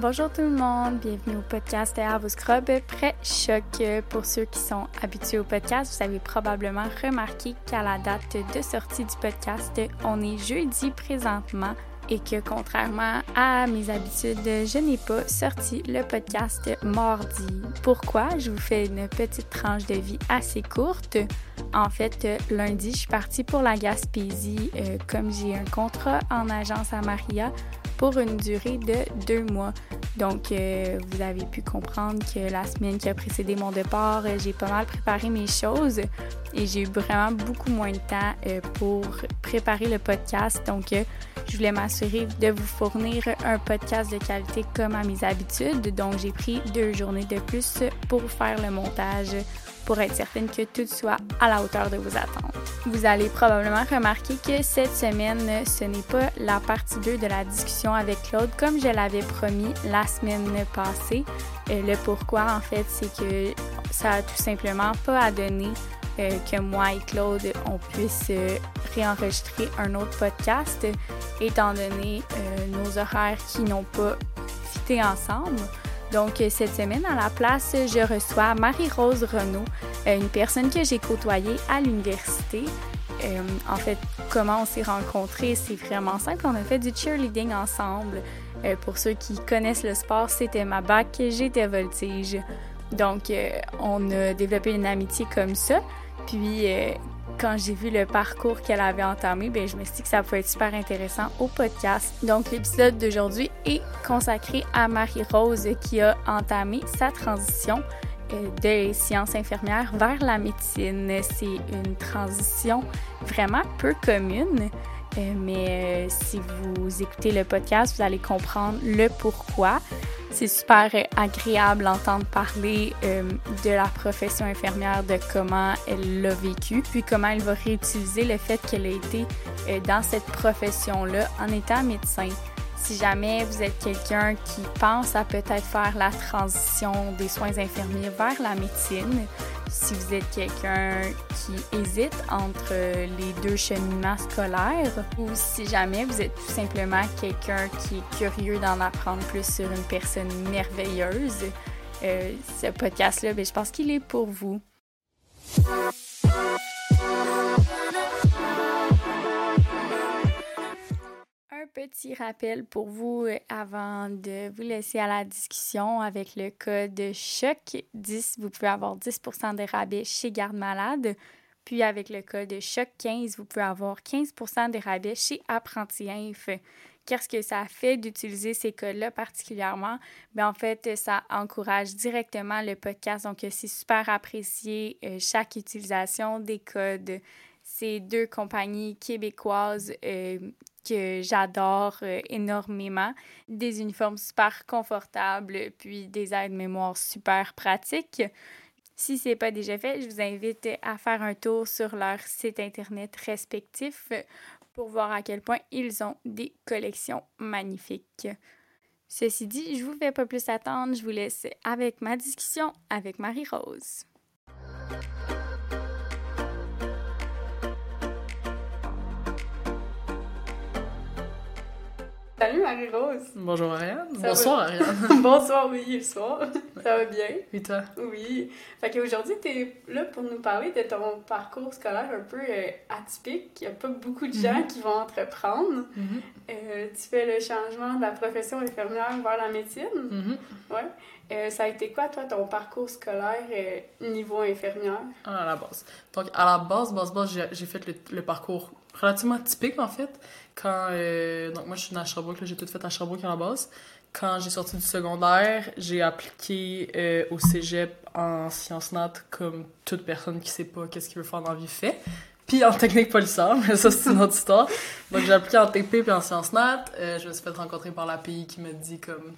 Bonjour tout le monde, bienvenue au podcast À vos scrubs pré-choc. Pour ceux qui sont habitués au podcast, vous avez probablement remarqué qu'à la date de sortie du podcast, on est jeudi présentement et que contrairement à mes habitudes, je n'ai pas sorti le podcast mardi. Pourquoi? Je vous fais une petite tranche de vie assez courte. En fait, lundi, je suis partie pour la Gaspésie euh, comme j'ai un contrat en agence à Maria pour une durée de deux mois. Donc, euh, vous avez pu comprendre que la semaine qui a précédé mon départ, euh, j'ai pas mal préparé mes choses et j'ai eu vraiment beaucoup moins de temps euh, pour préparer le podcast. Donc, je voulais m'assurer de vous fournir un podcast de qualité comme à mes habitudes. Donc, j'ai pris deux journées de plus pour faire le montage pour être certaine que tout soit à la hauteur de vos attentes. Vous allez probablement remarquer que cette semaine, ce n'est pas la partie 2 de la discussion avec Claude comme je l'avais promis la semaine passée. Euh, le pourquoi, en fait, c'est que ça a tout simplement pas à donner euh, que moi et Claude, on puisse euh, réenregistrer un autre podcast, étant donné nos horaires qui n'ont pas fité ensemble. Donc, euh, cette semaine, à la place, je reçois Marie-Rose Renaud, euh, une personne que j'ai côtoyée à l'université. Euh, en fait, comment on s'est rencontrés, c'est vraiment simple. On a fait du cheerleading ensemble. pour ceux qui connaissent le sport, c'était ma bac, j'étais voltige. Donc, on a développé une amitié comme ça. Puis, quand j'ai vu le parcours qu'elle avait entamé, ben, je me suis dit que ça pouvait être super intéressant au podcast. Donc, l'épisode d'aujourd'hui est consacré à Marie-Rose qui a entamé sa transition euh, des sciences infirmières vers la médecine. C'est une transition vraiment peu commune. Euh, mais euh, si vous écoutez le podcast, vous allez comprendre le pourquoi. C'est super agréable d'entendre parler euh, de la profession infirmière, de comment elle l'a vécu, puis comment elle va réutiliser le fait qu'elle a été dans cette profession-là en étant médecin. Si jamais vous êtes quelqu'un qui pense à peut-être faire la transition des soins infirmiers vers la médecine, si vous êtes quelqu'un qui hésite entre les deux cheminements scolaires, ou si jamais vous êtes tout simplement quelqu'un qui est curieux d'en apprendre plus sur une personne merveilleuse, euh, ce podcast-là, ben, je pense qu'il est pour vous petit rappel pour vous euh, avant de vous laisser à la discussion avec le code choc 10 vous pouvez avoir 10% de rabais chez Garde Malade puis avec le code choc 15 vous pouvez avoir 15% de rabais chez Apprenti Inf qu'est-ce que ça fait d'utiliser ces codes-là particulièrement? Bien, en fait, ça encourage directement le podcast. Donc, c'est super apprécié euh, chaque utilisation des codes. Ces deux compagnies québécoises euh, que j'adore euh, énormément. Des uniformes super confortables, puis des aides-mémoire super pratiques. Si ce n'est pas déjà fait, je vous invite à faire un tour sur leur site internet respectif pour voir à quel point ils ont des collections magnifiques. Ceci dit, je vous fais pas plus attendre, je vous laisse avec ma discussion avec Marie-Rose. Salut Marie-Rose. Bonjour Ariane. Bonsoir Ariane. Bonsoir, oui, le soir. Ça va bien? Et toi? Oui. Fait qu'aujourd'hui, tu es là pour nous parler de ton parcours scolaire un peu euh, atypique. Il n'y a pas beaucoup de gens mhm. qui vont entreprendre. Mhm. euh, tu fais le changement de la profession infirmière vers la médecine. Mm Ouais. Euh, ça a été quoi, toi, ton parcours scolaire niveau infirmière? Ah, à la base. Donc, à la base, base, base, j'ai fait le, le parcours relativement typique, en fait. Quand, euh, donc moi, je suis née à Sherbrooke, j'ai tout fait à Sherbrooke à la base. Quand j'ai sorti du secondaire, j'ai appliqué euh, au cégep en sciences nat comme toute personne qui sait pas qu'est-ce qu'il veut faire dans la vie fait. Puis en technique policière, mais ça, c'est une autre histoire. Donc, j'ai appliqué en TP puis en sciences nat. Euh, je me suis fait rencontrer par l'API qui m'a dit comme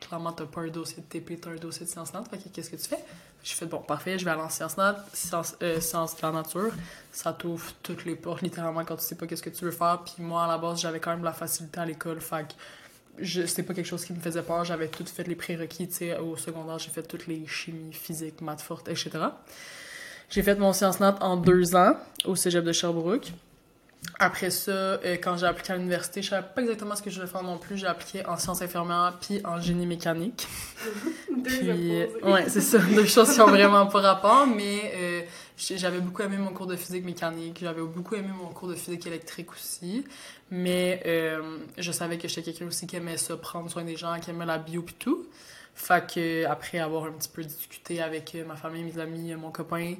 clairement, t'as pas un dossier de TP, t'as un dossier de sciences nat. Fait que qu'est-ce que tu fais? J'ai fait, bon, parfait, je vais aller en sciences nat, sciences, euh, sciences de la nature. Ça t'ouvre toutes les portes, littéralement, quand tu sais pas qu'est-ce que tu veux faire. Puis moi, à la base, j'avais quand même la facilité à l'école. Fait que c'était pas quelque chose qui me faisait peur. J'avais tout fait les prérequis, tu sais, au secondaire, j'ai fait toutes les chimies, physiques, maths fortes, etc. J'ai fait mon sciences nat en deux ans au cégep de Sherbrooke. Après ça, euh, quand j'ai appliqué à l'université, je savais pas exactement ce que je voulais faire non plus. J'ai appliqué en sciences infirmières puis en génie mécanique. Puis, opposés. ouais, c'est ça, deux choses qui ont vraiment pas rapport, mais euh, j'avais beaucoup aimé mon cours de physique mécanique, j'avais beaucoup aimé mon cours de physique électrique aussi, mais euh, je savais que j'étais quelqu'un aussi qui aimait ça, prendre soin des gens, qui aimait la bio pis tout. Fait que après avoir un petit peu discuté avec euh, ma famille, mes amis, euh, mon copain,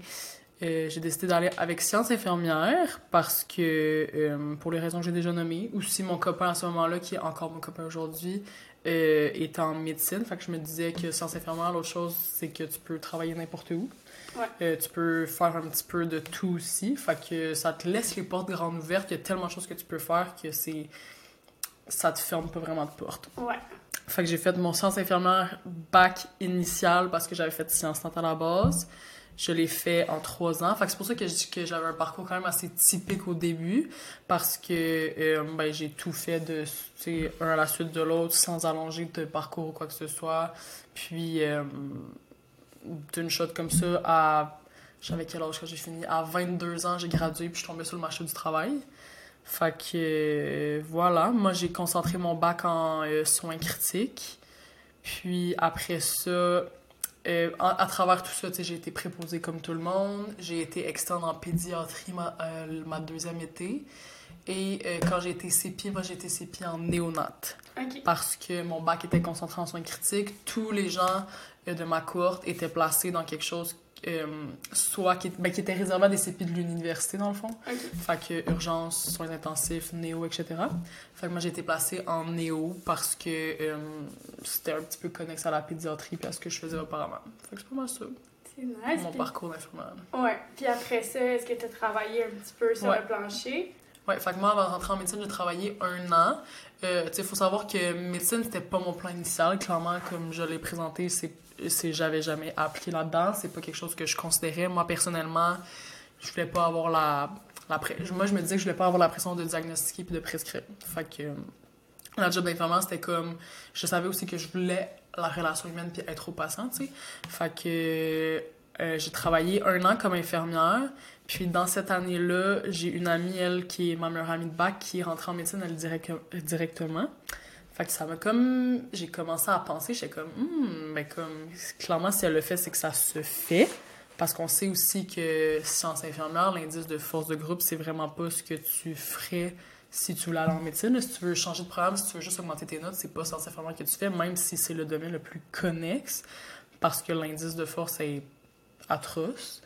euh, j'ai décidé d'aller avec sciences infirmières parce que, euh, pour les raisons que j'ai déjà nommées, aussi mon copain à ce moment-là, qui est encore mon copain aujourd'hui, euh, est en médecine. Fait que je me disais que sciences infirmières, l'autre chose, c'est que tu peux travailler n'importe où. Ouais. Tu peux faire un petit peu de tout aussi. Fait que ça te laisse les portes grandes ouvertes. Il y a tellement de choses que tu peux faire que c'est... Ça te ferme pas vraiment de porte. Ouais. Fait que j'ai fait mon sciences infirmière bac initial parce que j'avais fait sciences à la base. Je l'ai fait en trois ans. Fait c'est pour ça que je dis que j'avais un parcours quand même assez typique au début parce que euh, ben, j'ai tout fait de un à la suite de l'autre sans allonger de parcours ou quoi que ce soit. Puis euh, d'une shot comme ça à j'avais quel âge quand j'ai fini? À 22 ans, j'ai gradué puis je suis tombée sur le marché du travail. Fait que euh, voilà, moi j'ai concentré mon bac en soins critiques. Puis après ça, euh, à, à travers tout ça, j'ai été préposée comme tout le monde. J'ai été externe en pédiatrie ma, euh, ma deuxième été. Et euh, quand j'ai été CPI, moi j'ai été CPI en néonat OK. parce que mon bac était concentré en soins critiques. Tous les gens de ma cohorte étaient placés dans quelque chose, euh, soit qui, ben, qui était réservé à des CPI de l'université, dans le fond. OK. Fait que urgence, soins intensifs, néo, etc. Fait que moi, j'ai été placée en néo parce que euh, c'était un petit peu connexe à la pédiatrie puis à ce que je faisais auparavant. Fait que c'est pas mal ça, C'est nice. mon puis- parcours d'infirmière. Ouais. Puis après ça, est-ce que tu as travaillé un petit peu sur Ouais. le plancher? Ouais, fait que moi, avant de rentrer en médecine, j'ai travaillé un an. Euh, tu sais, faut savoir que médecine, c'était pas mon plan initial. Clairement, comme je l'ai présenté, c'est, c'est, j'avais jamais appliqué là-dedans. C'est pas quelque chose que je considérais. Moi, personnellement, je voulais pas avoir la, la Moi, je me disais que je voulais pas avoir la pression de diagnostiquer puis de prescrire. Fait que euh, la job d'infirmière, c'était comme... Je savais aussi que je voulais la relation humaine puis être au patient, tu sais. Fait que euh, j'ai travaillé un an comme infirmière. Puis dans cette année-là, j'ai une amie, elle, qui est ma meilleure amie de bac, qui est rentrée en médecine, elle, direct, directement. Fait que ça m'a comme... J'ai commencé à penser, j'étais comme... Hmm, ben comme... Clairement, si elle le fait, c'est que ça se fait. Parce qu'on sait aussi que sciences infirmières, l'indice de force de groupe, c'est vraiment pas ce que tu ferais si tu voulais aller en médecine. Si tu veux changer de programme, si tu veux juste augmenter tes notes, c'est pas sciences infirmières que tu fais, même si c'est le domaine le plus connexe. Parce que l'indice de force est atroce.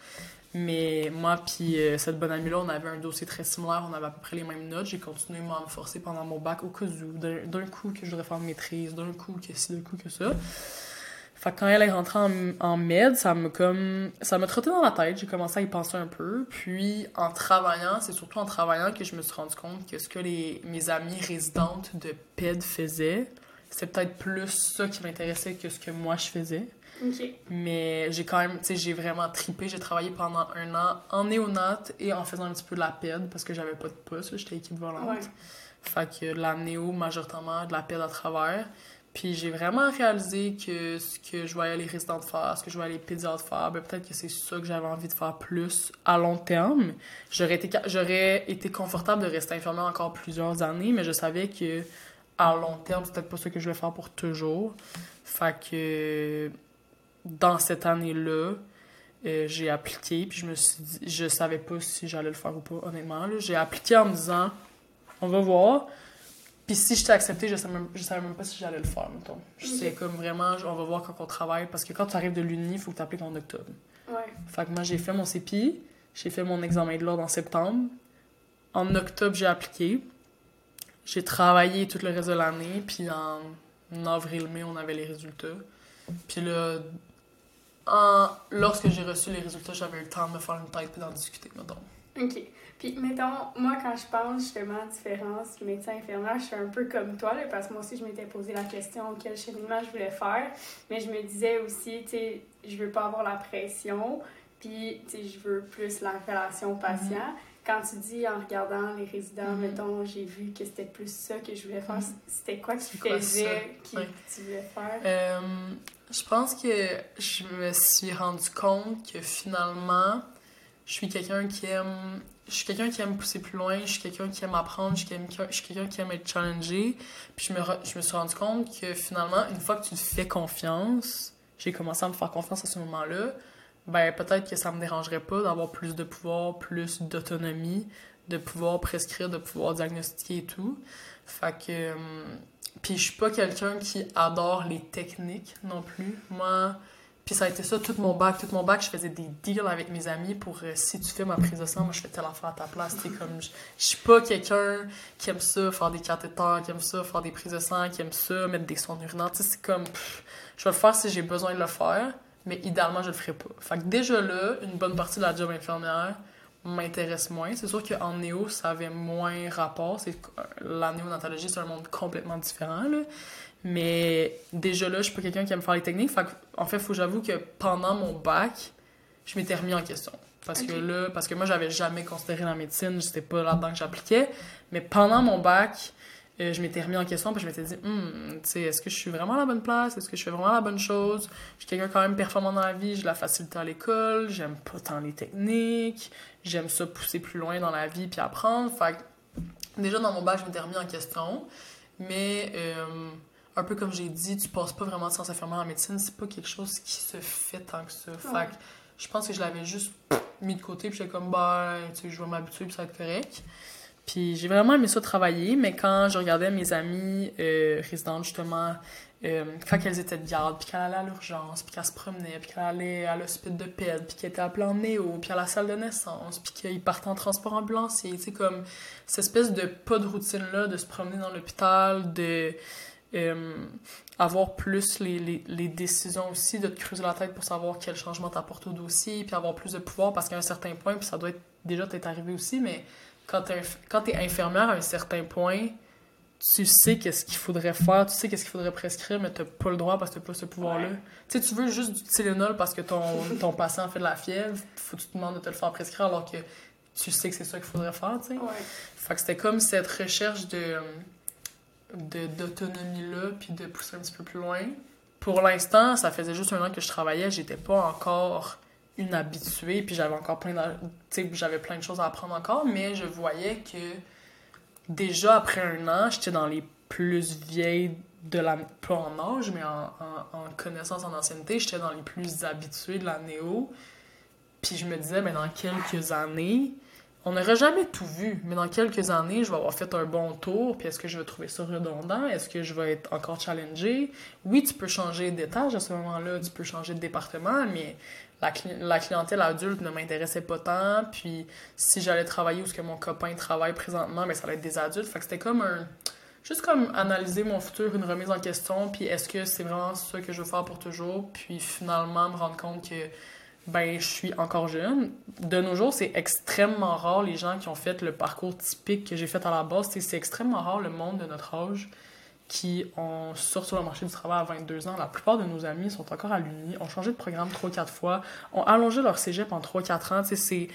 Mais moi, puis euh, cette bonne amie-là, on avait un dossier très similaire, on avait à peu près les mêmes notes. J'ai continué à me forcer pendant mon bac au cas où, d'un coup que je voudrais faire maîtrise, d'un coup que ci, d'un coup que ça. Fait que quand elle est rentrée en, med, ça m'a comme. Ça m'a trotté dans la tête, j'ai commencé à y penser un peu. Puis en travaillant, c'est surtout en travaillant que je me suis rendu compte que ce que les, mes amies résidentes de PED faisaient, c'était peut-être plus ça qui m'intéressait que ce que moi je faisais. Mais j'ai quand même, tu sais, j'ai vraiment tripé. J'ai travaillé pendant un an en néonat et en faisant un petit peu de la PED parce que j'avais pas de poste, j'étais équipe volante. Ouais. Fait que de la néo majoritairement, de la PED à travers. Puis j'ai vraiment réalisé que ce que je voyais les résidents faire, ce que je voyais les pédiatres faire, ben peut-être que c'est ça que j'avais envie de faire plus à long terme. J'aurais été, j'aurais été confortable de rester infirmière encore plusieurs années, mais je savais que à long terme, c'est peut-être pas ça que je vais faire pour toujours. Fait que dans cette année-là, euh, j'ai appliqué, puis je me suis dit, je savais pas si j'allais le faire ou pas, honnêtement. J'ai appliqué en me disant, on va voir. Puis si je t'ai accepté, je savais, même, je savais même pas si j'allais le faire, mettons. Je sais Ok. comme vraiment, on va voir quand on travaille, parce que quand tu arrives de l'Uni, il faut que tu appliques en octobre. Ouais. Fait que moi, j'ai fait mon CPI, j'ai fait mon examen de l'ordre en septembre. En octobre, j'ai appliqué. J'ai travaillé tout le reste de l'année, puis en avril-mai, on avait les résultats. Puis là, en... lorsque j'ai reçu les résultats, j'avais eu le temps de me faire une tête et d'en discuter, mettons. OK. Puis, mettons, moi, quand je pense justement à différence médecin-infirmière, je suis un peu comme toi, là, parce que moi aussi, je m'étais posé la question quel cheminement je voulais faire. Mais je me disais aussi, tu sais, je veux pas avoir la pression, puis, tu sais, je veux plus la relation patient. Quand tu dis en regardant les résidents, Mhm. mettons, j'ai vu que c'était plus ça que je voulais faire, Mhm. c'était quoi que tu faisais qui, Ouais. que tu voulais faire? Euh, je pense que je me suis rendu compte que finalement, je suis quelqu'un qui aime je suis quelqu'un qui aime pousser plus loin, je suis quelqu'un qui aime apprendre, je suis quelqu'un qui aime être challengé. Puis je me, je me suis rendu compte que finalement, une fois que tu te fais confiance, j'ai commencé à me faire confiance à ce moment-là, ben peut-être que ça me dérangerait pas d'avoir plus de pouvoir, plus d'autonomie, de pouvoir prescrire, de pouvoir diagnostiquer et tout. Fait que... Hum, puis je suis pas quelqu'un qui adore les techniques non plus. Moi, puis ça a été ça tout mon bac. Tout mon bac, je faisais des deals avec mes amis pour euh, si tu fais ma prise de sang, moi je fais telle affaire à ta place. Comme je, suis pas quelqu'un qui aime ça, faire des cathéters, qui aime ça, faire des prises de sang, qui aime ça, mettre des. Tu sais, c'est comme je vais le faire si j'ai besoin de le faire, mais idéalement je le ferai pas. Fait que déjà là, une bonne partie de la job infirmière m'intéresse moins. C'est sûr qu'en néo, ça avait moins rapport. C'est la néonatologie, c'est un monde complètement différent là. Mais déjà là, je suis pas quelqu'un qui aime faire les techniques. Fait en fait, faut que j'avoue que pendant mon bac, je m'étais remis en question. Parce que là, parce que moi, j'avais jamais considéré la médecine, c'était pas là-dedans que j'appliquais. Mais pendant mon bac, euh, je m'étais remis en question, puis je m'étais dit, hmm, tu sais, est-ce que je suis vraiment à la bonne place? Est-ce que je fais vraiment la bonne chose? Je suis quelqu'un quand même performant dans la vie, j'ai la facilité à l'école, j'aime pas tant les techniques, j'aime ça pousser plus loin dans la vie puis apprendre. Fait déjà dans mon bac, je m'étais remis en question. Mais euh, un peu comme j'ai dit, tu passes pas vraiment de sciences infirmières en médecine, c'est pas quelque chose qui se fait tant que ça. Fait que je pense que je l'avais juste mis de côté, puis j'étais comme, bah, tu sais, je vais m'habituer, puis ça va être correct. Puis j'ai vraiment aimé ça travailler, mais quand je regardais mes amis euh, résidentes, justement, euh, quand elles étaient de garde, puis qu'elles allaient à l'urgence, puis qu'elles se promenaient, puis qu'elles allaient à l'hôpital de PED, puis qu'elles étaient appelées en néo, puis à la salle de naissance, puis qu'ils partaient en transport ambulancier, tu comme cette espèce de pas de routine-là, de se promener dans l'hôpital, de euh, avoir plus les, les, les, décisions aussi, de te creuser la tête pour savoir quel changement t'apporte au dossier, puis avoir plus de pouvoir, parce qu'à un certain point, puis ça doit être déjà t'être arrivé aussi, mais quand t'es, quand es infirmière à un certain point, tu sais qu'est-ce qu'il faudrait faire, tu sais qu'est-ce qu'il faudrait prescrire, mais t'as pas le droit parce que t'as pas ce pouvoir-là. Tu sais, tu veux juste du Tylenol parce que ton, ton patient fait de la fièvre, faut que tu te demandes de te le faire prescrire alors que tu sais que c'est ça qu'il faudrait faire, tu sais. Fait que c'était comme cette recherche de d'autonomie-là, puis de pousser un petit peu plus loin. Pour l'instant, ça faisait juste un an que je travaillais, j'étais pas encore une habituée, puis j'avais encore plein j'avais plein de choses à apprendre encore, mais je voyais que déjà après un an, j'étais dans les plus vieilles de la pas en âge, mais en, en, connaissance, en ancienneté, j'étais dans les plus habitués de la néo. Puis je me disais, mais dans quelques années, on n'aurait jamais tout vu, mais dans quelques années, je vais avoir fait un bon tour, puis est-ce que je vais trouver ça redondant? Est-ce que je vais être encore challengé? Oui, tu peux changer d'étage à ce moment-là, tu peux changer de département, mais la, clientèle adulte ne m'intéressait pas tant, puis si j'allais travailler où ce que mon copain travaille présentement, mais ben, ça allait être des adultes, fait que c'était comme. Juste comme analyser mon futur, une remise en question, puis est-ce que c'est vraiment ça que je veux faire pour toujours, puis finalement me rendre compte que ben je suis encore jeune. De nos jours, c'est extrêmement rare les gens qui ont fait le parcours typique que j'ai fait à la base. C'est extrêmement rare le monde de notre âge qui ont sort sur le marché du travail à 22 ans. La plupart de nos amis sont encore à l'Uni, ont changé de programme 3-4 fois, ont allongé leur cégep en 3-4 ans. C'est...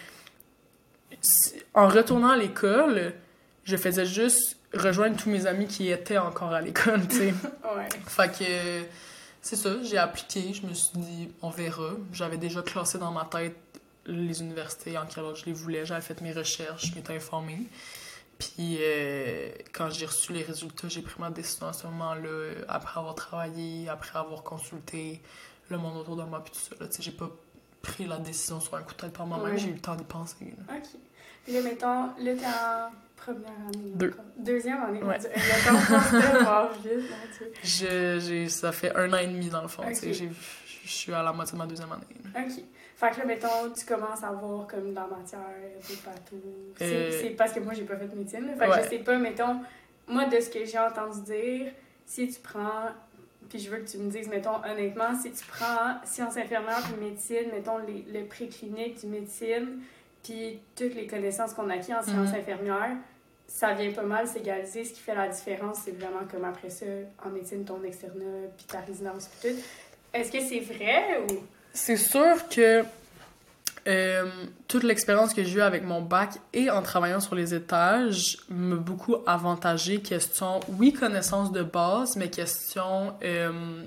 En retournant à l'école, je faisais juste rejoindre tous mes amis qui étaient encore à l'école, tu sais. ouais. Fait que c'est ça, j'ai appliqué, je me suis dit, on verra. J'avais déjà classé dans ma tête les universités en quel ordre je les voulais, j'avais fait mes recherches, je m'étais informée. Puis euh, quand j'ai reçu les résultats, j'ai pris ma décision à ce moment-là, après avoir travaillé, après avoir consulté le monde autour de moi, puis tout ça. Là, j'ai pas pris la décision sur un coup de tête par moi-même, j'ai eu le temps d'y penser. OK. Puis là, mettons, là, t'es en première année. Deux. Deuxième année. Ouais. je, j'ai, ça fait un an et demi, dans le fond. Okay. Je suis à la moitié de ma deuxième année. OK. Fait que là, mettons, tu commences à voir comme dans la matière, des bateaux. Euh, c'est, parce que moi, j'ai pas fait de médecine. Fait que je sais pas, mettons, moi, de ce que j'ai entendu dire, si tu prends puis je veux que tu me dises, mettons, honnêtement, si tu prends sciences infirmières puis médecine, mettons, les, le préclinique du médecine, puis toutes les connaissances qu'on a acquises en sciences mhm. infirmières, ça vient pas mal s'égaliser. Ce qui fait la différence, c'est vraiment comme après ça, en médecine, ton externat, puis ta résidence, puis tout. Est-ce que c'est vrai ou... C'est sûr que euh, toute l'expérience que j'ai eue avec mon bac et en travaillant sur les étages m'a beaucoup avantagé. Question, oui, connaissance de base, mais question euh,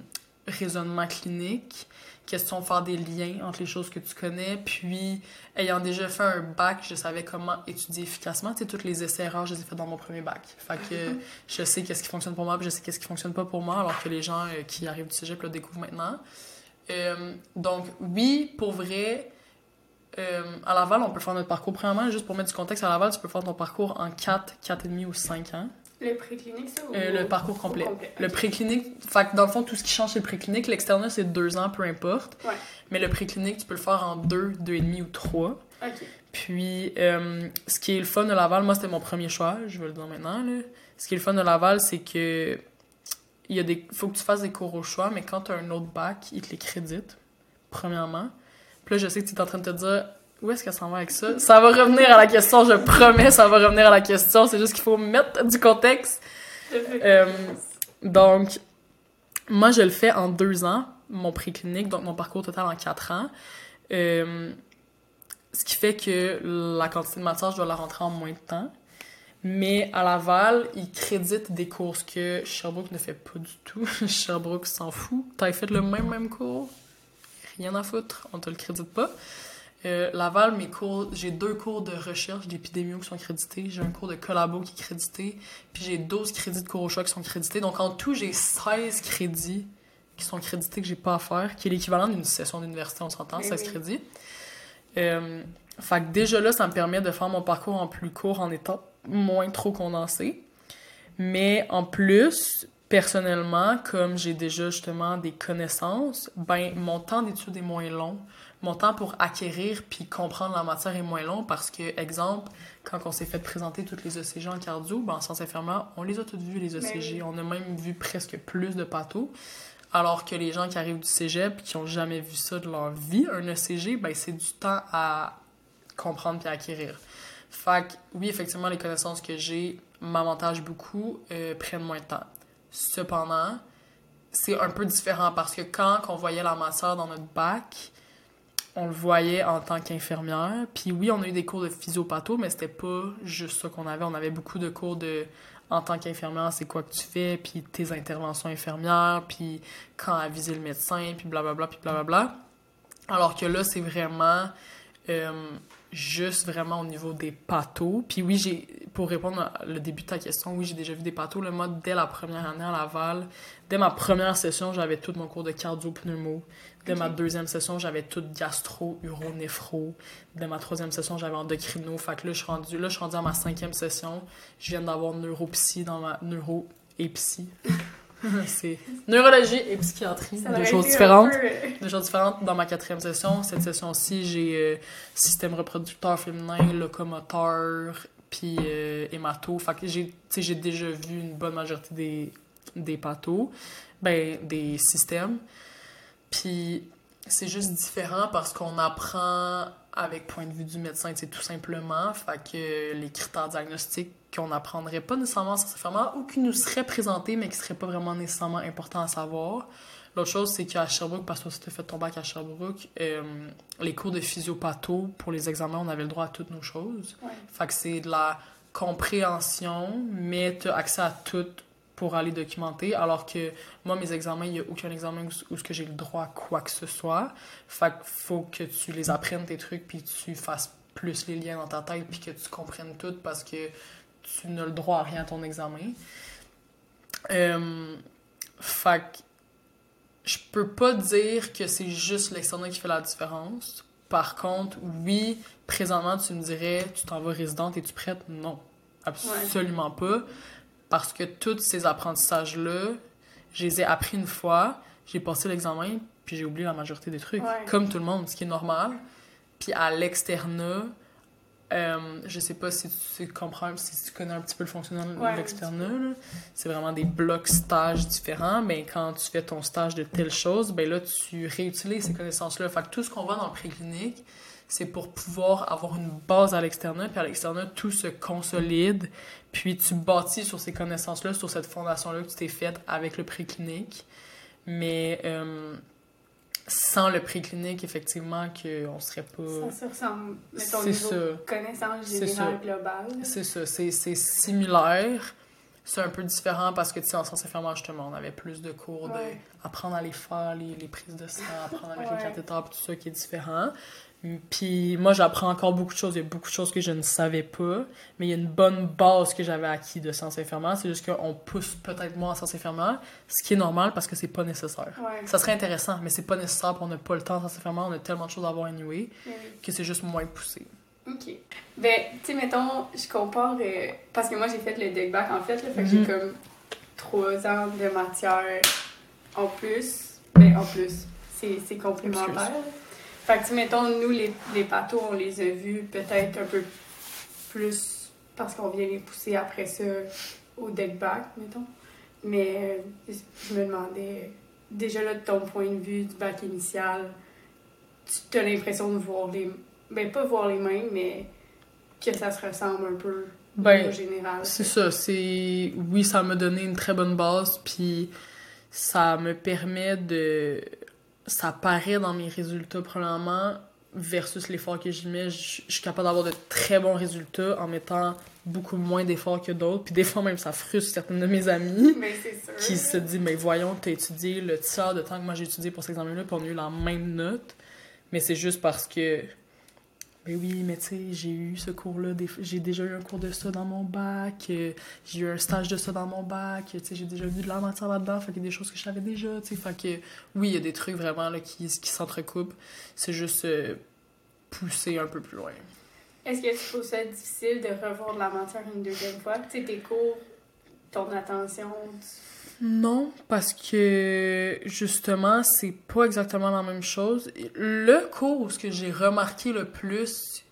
raisonnement clinique question faire des liens entre les choses que tu connais. Puis, ayant déjà fait un bac, je savais comment étudier efficacement. Tu sais, tous les essais-erreurs, je les ai fait dans mon premier bac. Fait que je sais qu'est-ce qui fonctionne pour moi, puis je sais qu'est-ce qui fonctionne pas pour moi, alors que les gens euh, qui arrivent du cégep le découvrent maintenant. Euh, donc, oui, pour vrai, euh, à Laval, on peut faire notre parcours. Premièrement, juste pour mettre du contexte, à Laval, tu peux faire ton parcours en 4, 4,5 ou 5 ans. Le préclinique, ça? Ou... Euh, le parcours complet. complet, Le préclinique, fait que dans le fond, tout ce qui change, c'est le préclinique. L'externat, c'est deux ans, peu importe. Ouais. Mais le préclinique, tu peux le faire en deux, deux et demi ou trois. Ok. Puis, euh, ce qui est le fun de Laval, moi, c'était mon premier choix, je vais le dire maintenant. Là. Ce qui est le fun de Laval, c'est que il y a des, faut que tu fasses des cours au choix, mais quand tu as un autre bac, ils te les créditent, premièrement. Puis là, je sais que tu es en train de te dire, où est-ce qu'elle s'en va avec ça? Ça va revenir à la question, je promets, ça va revenir à la question. C'est juste qu'il faut mettre du contexte. Euh, donc, moi, je le fais en deux ans, mon préclinique, donc mon parcours total en quatre ans. Euh, ce qui fait que la quantité de matière, je dois la rentrer en moins de temps. Mais à Laval, ils créditent des cours que Sherbrooke ne fait pas du tout. Sherbrooke s'en fout. T'as fait le même, même cours? Rien à foutre, on te le crédite pas. Euh, Laval, mes cours, j'ai deux cours de recherche d'épidémio qui sont crédités, j'ai un cours de collabo qui est crédité, puis j'ai 12 crédits de cours au choix qui sont crédités. Donc en tout, j'ai 16 crédits qui sont crédités que j'ai pas à faire, qui est l'équivalent d'une session d'université, on s'entend, Oui, 16 oui. crédits. Euh, fait que déjà là, ça me permet de faire mon parcours en plus court en étant moins trop condensé. Mais en plus, personnellement, comme j'ai déjà justement des connaissances, ben mon temps d'étude est moins long. Mon temps pour acquérir puis comprendre la matière est moins long parce que, exemple, quand on s'est fait présenter toutes les ECG en cardio, ben en sciences infirmières, on les a toutes vues, les ECG. oui. On a même vu presque plus de pathos. Alors que les gens qui arrivent du cégep et qui ont jamais vu ça de leur vie, un ECG, ben c'est du temps à comprendre puis à acquérir. Fait que, oui, effectivement, les connaissances que j'ai m'avantagent beaucoup, euh, prennent moins de temps. Cependant, c'est un peu différent parce que quand on voyait la matière dans notre bac, on le voyait en tant qu'infirmière. Puis oui, on a eu des cours de physiopatho, mais c'était pas juste ça qu'on avait. On avait beaucoup de cours de en tant qu'infirmière, c'est quoi que tu fais, puis tes interventions infirmières, puis quand aviser le médecin, puis blablabla, puis blablabla. Alors que là, c'est vraiment euh, juste vraiment au niveau des pathos. Puis oui, j'ai pour répondre à le début de ta question, oui, j'ai déjà vu des pathos. Le moi, dès la première année à Laval, dès ma première session, j'avais tout mon cours de cardio-pneumo. Dès ma deuxième session, j'avais tout gastro, uro, néphro. Dès ma troisième session, j'avais endocrino. Fait que là, je suis rendue, là, je suis rendue à ma cinquième session. Je viens d'avoir neuropsy dans ma neuro et psy. C'est neurologie et psychiatrie, deux choses différentes euh, deux choses différentes dans ma quatrième session. Cette session-ci, j'ai euh, système reproducteur féminin, locomoteur, puis euh, hémato. Fait que j'ai, j'ai déjà vu une bonne majorité des, des pathos, ben, des systèmes. Puis c'est juste différent parce qu'on apprend avec point de vue du médecin, c'est tout simplement. Fait que les critères diagnostiques qu'on n'apprendrait pas nécessairement nécessairement ou qui nous seraient présentés, mais qui seraient pas vraiment nécessairement importants à savoir. L'autre chose, c'est qu'à Sherbrooke, parce que tu as fait ton bac à Sherbrooke, euh, les cours de physiopatho, pour les examens, on avait le droit à toutes nos choses. Ouais. Fait que c'est de la compréhension, mais tu as accès à tout pour aller documenter. Alors que moi, mes examens, il n'y a aucun examen où, où ce que j'ai le droit à quoi que ce soit. Fait qu'il faut que tu les apprennes, tes trucs, puis tu fasses plus les liens dans ta tête, puis que tu comprennes tout parce que tu n'as le droit à rien à ton examen. Euh, fait que je peux pas dire que c'est juste l'externat qui fait la différence. Par contre, oui, présentement, tu me dirais, tu t'en vas résidente, es-tu prête? Non, absolument pas. Parce que tous ces apprentissages-là, je les ai appris une fois, j'ai passé l'examen, puis j'ai oublié la majorité des trucs. Ouais. Comme tout le monde, ce qui est normal. Puis à l'externat, euh, je sais pas si tu comprends, si tu connais un petit peu le fonctionnement Ouais, de l'externat, là. c'est vraiment des blocs stages différents, mais quand tu fais ton stage de telle chose, ben là, tu réutilises ces connaissances-là. Fait que tout ce qu'on voit dans le préclinique, c'est pour pouvoir avoir une base à l'externat, puis à l'externat, tout se consolide, puis tu bâtis sur ces connaissances-là, sur cette fondation-là que tu t'es faite avec le préclinique. Mais euh, sans le préclinique, effectivement, qu'on serait pas... Ça se ressemble, mettons, niveau ça. connaissance générale globale. C'est ça, c'est c'est similaire. c'est un peu différent parce que, tu sais, en sciences infirmières, justement, on avait plus de cours de Ouais. apprendre à les faire, les, les prises de sang, apprendre avec Ouais. les cathéters, tout ça qui est différent. Puis moi, j'apprends encore beaucoup de choses. Il y a beaucoup de choses que je ne savais pas, mais il y a une bonne base que j'avais acquis de sciences infirmières. C'est juste qu'on pousse peut-être moins en sciences infirmières, ce qui est normal parce que c'est pas nécessaire. Ouais. Ça serait intéressant, mais c'est pas nécessaire, puis on n'a pas le temps en sciences infirmières, on a tellement de choses à voir anyway, que c'est juste moins poussé. OK. Ben, tu sais, mettons, je compare. euh, parce que moi, j'ai fait le deck back en fait, là, fait que j'ai Mhm. comme trois ans de matière en plus. Ben, en plus. C'est c'est complémentaire. Fait que, mettons, nous, les, les bateaux, on les a vus peut-être un peu plus parce qu'on vient les pousser après ça au deck back, mettons. Mais euh, je me demandais, déjà là, de ton point de vue du bac initial, tu as l'impression de voir les. Ben, pas voir les mêmes, mais que ça se ressemble un peu Ben, au général. C'est ça, c'est... Oui, ça m'a donné une très bonne base, puis ça me permet de... Ça paraît dans mes résultats, premièrement, versus l'effort que j'y mets. Je suis capable d'avoir de très bons résultats en mettant beaucoup moins d'efforts que d'autres, puis des fois même, ça frustre certaines de mes amies Mais c'est sûr. qui se disent, mais voyons, t'as étudié le tiers de temps que moi j'ai étudié pour cet examen-là, puis on a eu la même note. Mais c'est juste parce que, ben oui, mais tu sais, j'ai eu ce cours-là, j'ai déjà eu un cours de ça dans mon bac, euh, j'ai eu un stage de ça dans mon bac, tu sais, j'ai déjà vu de la matière là-dedans, fait qu'il y a des choses que je savais déjà, tu sais, fait que, oui, il y a des trucs vraiment, là, qui, qui s'entrecoupent. C'est juste euh, pousser un peu plus loin. Est-ce que tu trouves ça difficile de revoir de la matière une deuxième fois? Tu sais, tes cours, ton attention. tu- Non, parce que justement, c'est pas exactement la même chose. Le cours où ce que j'ai remarqué le plus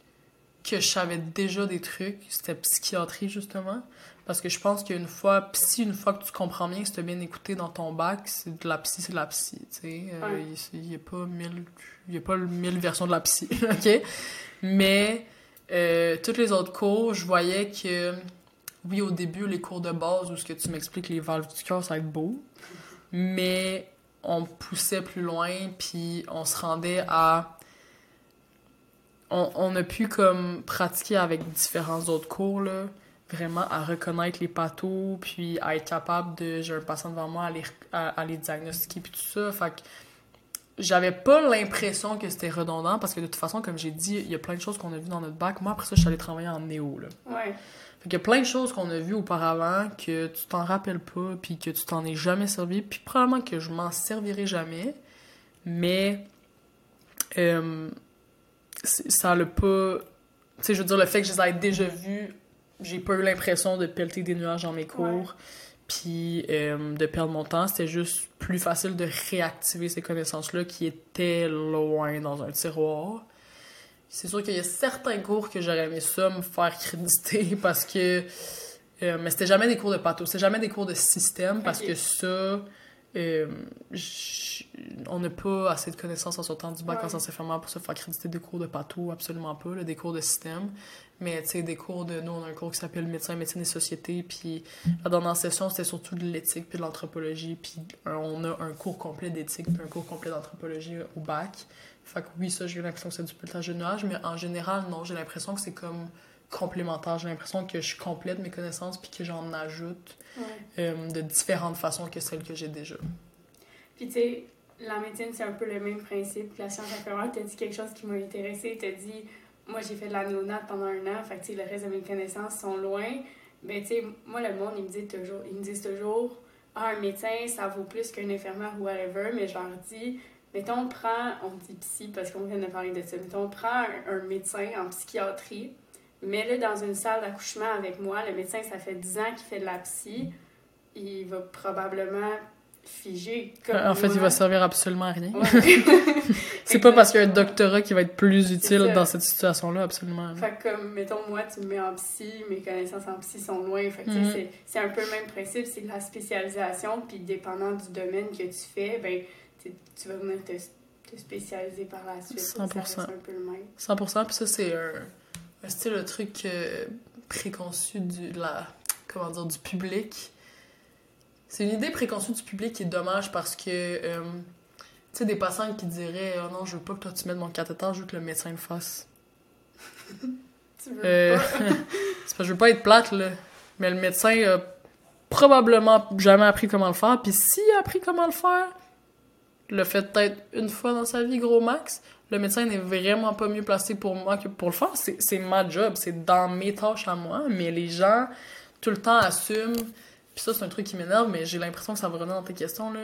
que je savais déjà des trucs, c'était psychiatrie justement. Parce que je pense qu'une fois, psy, une fois que tu comprends bien, que tu bien écouté dans ton bac, c'est de la psy, c'est de la psy, tu sais. Euh. Il n'y a pas mille, il y a pas mille versions de la psy, ok? Mais euh, tous les autres cours, je voyais que oui, au début, les cours de base où ce que tu m'expliques les valves du cœur, ça va être beau. Mais on poussait plus loin, puis on se rendait à. On, a pu comme pratiquer avec différents autres cours, là, vraiment à reconnaître les pathos, puis à être capable de. J'ai un patient devant moi, à les, à les diagnostiquer, puis tout ça. Fait que j'avais pas l'impression que c'était redondant, parce que de toute façon, comme j'ai dit, il y a plein de choses qu'on a vues dans notre bac. Moi, après ça, je suis allée travailler en néo, là. Ouais. Fait qu'il y a plein de choses qu'on a vues auparavant que tu t'en rappelles pas, puis que tu t'en es jamais servi, puis probablement que je m'en servirai jamais. Mais euh, ça l'a pas. Tu sais, je veux dire, le fait que je les ai déjà vues, j'ai pas eu l'impression de pelleter des nuages dans mes cours, puis euh, de perdre mon temps. C'était juste plus facile de réactiver ces connaissances-là qui étaient loin dans un tiroir. C'est sûr qu'il y a certains cours que j'aurais aimé ça me faire créditer parce que. euh, mais c'était jamais des cours de patho, c'était jamais des cours de système parce que ça. euh, on n'a pas assez de connaissances en sortant du bac en sciences infirmières pour se faire créditer des cours de patho, absolument pas, là, des cours de système. Mais tu sais, des cours de. Nous, on a un cours qui s'appelle médecin, médecine et société, puis la dernière session, c'était surtout de l'éthique puis de l'anthropologie, puis on a un cours complet d'éthique puis un cours complet d'anthropologie au bac. Fait que oui, ça, j'ai l'impression que c'est du pelletage de nuages, mais en général, non, j'ai l'impression que c'est comme complémentaire. J'ai l'impression que je complète mes connaissances puis que j'en ajoute Ouais. euh, de différentes façons que celles que j'ai déjà. Puis, tu sais, la médecine, c'est un peu le même principe la science infirmière. T'as dit quelque chose qui m'a intéressée. T'as dit, moi, j'ai fait de la néonate pendant un an, fait que, tu sais, le reste de mes connaissances sont loin. Mais, tu sais, moi, le monde, ils me disent toujours, ils me disent toujours, ah, un médecin, ça vaut plus qu'un infirmière ou whatever. Mais je leur dis, mettons, on prend, on dit psy parce qu'on vient de parler de ça, mettons, on prend un, un médecin en psychiatrie, mets-le dans une salle d'accouchement avec moi. Le médecin, ça fait 10 ans qu'il fait de la psy. Il va probablement figer comme en fait, il va servir absolument à rien. Ouais. C'est pas parce qu'il y a un doctorat qui va être plus utile dans cette situation-là, absolument. Fait que, comme, mettons, moi, tu me mets en psy, mes connaissances en psy sont loin. Fait que, Mhm. c'est- c'est un peu le même principe, c'est de la spécialisation. Puis, dépendant du domaine que tu fais, ben, tu vas venir te, te spécialiser par la suite. Ça 100%. reste un peu le même. 100%, puis ça, c'est un, un style, le truc euh, préconçu du, de la, comment dire, du public. C'est une idée préconçue du public qui est dommage parce que, euh, tu sais, des patients qui diraient « Oh non, je veux pas que toi tu mettes mon cathéter, je veux que le médecin le fasse. Tu veux Euh, pas? c'est parce que je veux pas être plate, là. Mais le médecin a probablement jamais appris comment le faire. Puis s'il a appris comment le faire, le fait peut-être une fois dans sa vie, gros max, le médecin n'est vraiment pas mieux placé pour moi que pour le faire. C'est ma job, c'est dans mes tâches à moi, mais les gens, tout le temps, assument. Puis ça, c'est un truc qui m'énerve, mais j'ai l'impression que ça va revenir dans tes questions, là.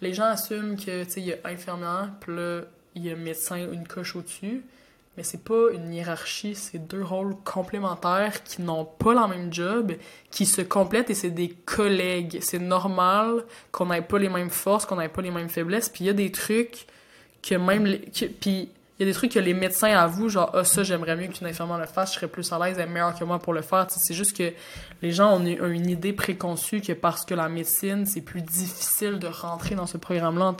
Les gens assument que, tu sais, il y a infirmière, puis là, il y a médecin une coche au-dessus. Mais c'est pas une hiérarchie, c'est deux rôles complémentaires qui n'ont pas la même job, qui se complètent et c'est des collègues. C'est normal qu'on n'ait pas les mêmes forces, qu'on n'ait pas les mêmes faiblesses. Puis il y a des trucs que même les, puis il y a des trucs que les médecins avouent genre ah ça j'aimerais mieux qu'une infirmière le fasse, je serais plus à l'aise, elle est meilleure que moi pour le faire. C'est juste que les gens ont une idée préconçue que parce que la médecine c'est plus difficile de rentrer dans ce programme-là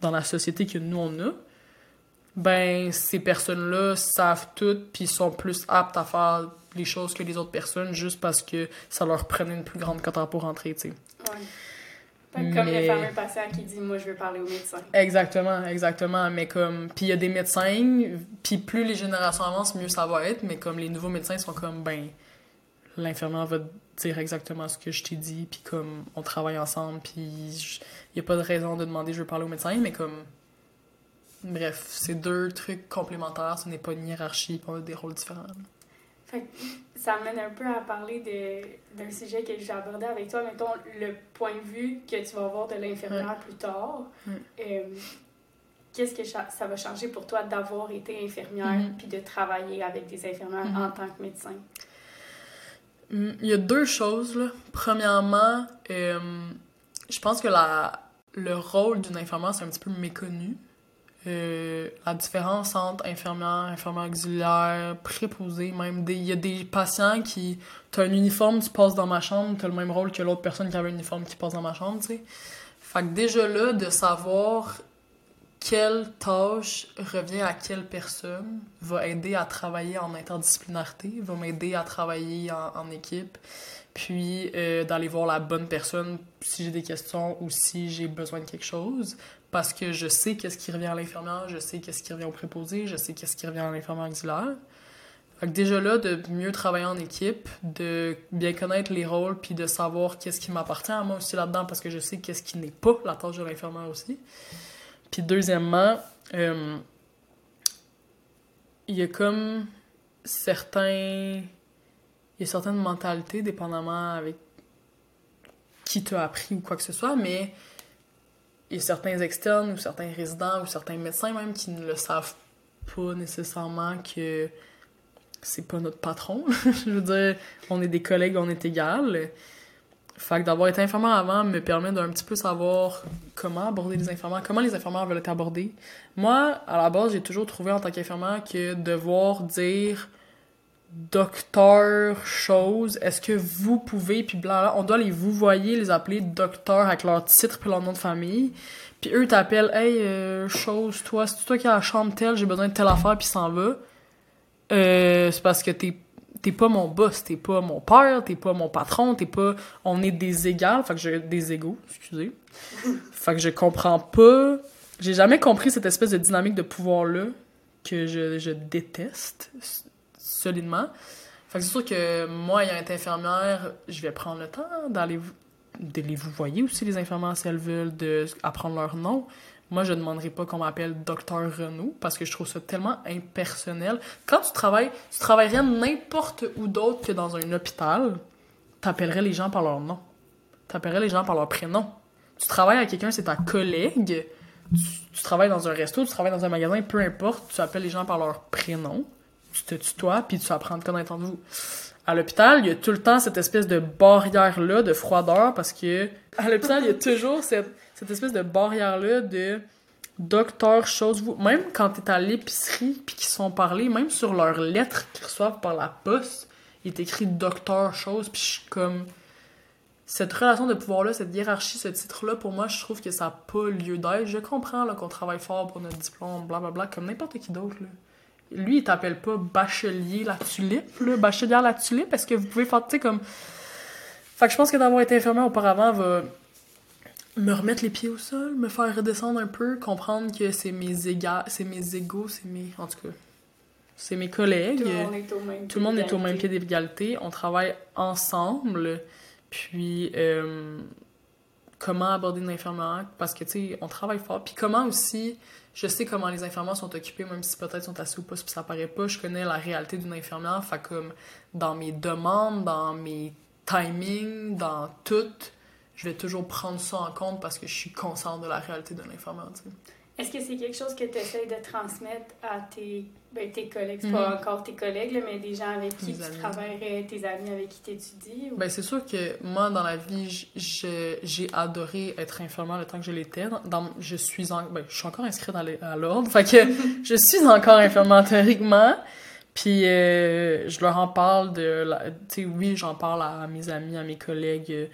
dans la société que nous on a ben ces personnes-là savent tout puis sont plus aptes à faire les choses que les autres personnes juste parce que ça leur prenait une plus grande cote pour rentrer, tu sais. Ouais. Comme le fameux patient qui dit moi je veux parler au médecin. Exactement, exactement, mais comme puis il y a des médecins, puis plus les générations avancent, mieux ça va être, mais comme les nouveaux médecins sont comme ben l'infirmière va dire exactement ce que je t'ai dit, puis comme on travaille ensemble, puis il y a pas de raison de demander je veux parler au médecin, mais comme Bref, c'est deux trucs complémentaires, ce n'est pas une hiérarchie, pas des rôles différents. Fait ça mène un peu à parler d'un sujet que j'ai abordé avec toi, mettons le point de vue que tu vas avoir de l'infirmière plus tard. Euh, qu'est-ce que ça va changer pour toi d'avoir été infirmière mm-hmm. puis de travailler avec des infirmières mm-hmm. en tant que médecin? Mm, il y a deux choses. Là. Premièrement, euh, je pense que la, le rôle d'une infirmière, c'est un petit peu méconnu. Euh, la différence entre infirmière, infirmière auxiliaire, préposé, même il y a des patients qui t'as un uniforme, tu passes dans ma chambre, t'as le même rôle que l'autre personne qui avait un uniforme qui passe dans ma chambre, tu sais. Fait que déjà là, de savoir quelle tâche revient à quelle personne va aider à travailler en interdisciplinarité, va m'aider à travailler en, équipe, puis euh, d'aller voir la bonne personne si j'ai des questions ou si j'ai besoin de quelque chose parce que je sais qu'est-ce qui revient à l'infirmière, je sais qu'est-ce qui revient au préposé, je sais qu'est-ce qui revient à l'infirmière auxiliaire. Fait que déjà là, de mieux travailler en équipe, de bien connaître les rôles, puis de savoir qu'est-ce qui m'appartient à moi aussi là-dedans, parce que je sais qu'est-ce qui n'est pas la tâche de l'infirmière aussi. Puis deuxièmement, euh, il y a comme certains... Il y a certaines mentalités, dépendamment avec qui t'a appris ou quoi que ce soit, mais il y a certains externes ou certains résidents ou certains médecins même qui ne le savent pas nécessairement que c'est pas notre patron. je veux dire, on est des collègues, on est égal. Fait d'avoir été infirmière avant me permet d'un petit peu savoir comment aborder les infirmières, comment les infirmières veulent être abordées. Moi, à la base, j'ai toujours trouvé en tant qu'infirmière que devoir dire docteur chose, est-ce que vous pouvez, puis bla, on doit les vous voyez les appeler docteur avec leur titre puis leur nom de famille. Puis eux t'appellent, hey, euh, chose, toi, c'est toi qui as la chambre telle, j'ai besoin de telle affaire, puis s'en va. Euh, c'est parce que t'es t'es pas mon boss, t'es pas mon père, t'es pas mon patron, t'es pas. On est des égales, fait que j'ai des égaux, excusez. fait que je comprends pas. J'ai jamais compris cette espèce de dynamique de pouvoir-là que je, je déteste solidement. Fait que c'est sûr que moi, ayant été infirmière, je vais prendre le temps d'aller de les vous voyez aussi, les infirmières, si elles veulent, d'apprendre leur nom. Moi, je ne demanderai pas qu'on m'appelle Docteur Renaud parce que je trouve ça tellement impersonnel. Quand tu travailles, tu travaillerais n'importe où d'autre que dans un hôpital, t'appellerais les gens par leur nom. T'appellerais les gens par leur prénom. Tu travailles avec quelqu'un, c'est ta collègue. Tu, travailles dans un resto, tu travailles dans un magasin, peu importe, tu appelles les gens par leur prénom tu te tutoies, puis tu apprends à te connaître entre vous. À l'hôpital, il y a tout le temps cette espèce de barrière-là de froideur parce que à l'hôpital, il y a toujours cette, cette espèce de barrière-là de docteur, chose, vous. Même quand t'es à l'épicerie puis qu'ils sont parlés, même sur leurs lettres qu'ils reçoivent par la poste, il est écrit docteur, chose, puis je suis comme. Cette relation de pouvoir-là, cette hiérarchie, ce titre-là, pour moi, je trouve que ça n'a pas lieu d'être. Je comprends qu'on travaille fort pour notre diplôme, blablabla, comme n'importe qui d'autre. Là lui, il t'appelle pas bachelier la tulipe, là, bachelier la tulipe, parce que vous pouvez faire, tu sais, comme... Fait que je pense que d'avoir été infirmière auparavant va me remettre les pieds au sol, me faire redescendre un peu, comprendre que c'est mes égaux, c'est mes égaux, c'est mes... En tout cas, c'est mes collègues. Tout le monde est au même, Tout le monde est au même pied d'égalité. On travaille ensemble. Puis, euh, comment aborder une infirmière, parce que, tu sais, on travaille fort. Puis comment aussi, je sais comment les infirmières sont occupées, même si peut-être sont assis ou pas, puis ça paraît pas, je connais la réalité d'une infirmière. Fait comme, dans mes demandes, dans mes timings, dans tout, je vais toujours prendre ça en compte parce que je suis consciente de la réalité d'un infirmière, tu sais. Est-ce que c'est quelque chose que tu essaies de transmettre à tes, ben, tes collègues? C'est pas mhm. encore tes collègues, là, mais des gens avec qui tu travaillerais, tes amis avec qui tu étudies? Ben, c'est sûr que moi, dans la vie, j'ai adoré être infirmière le temps que je l'étais. Dans, je suis en, ben, je suis encore inscrite à l'ordre, fait que je suis encore infirmière théoriquement. Puis euh, je leur en parle de... Tu sais, oui, j'en parle à mes amis, à mes collègues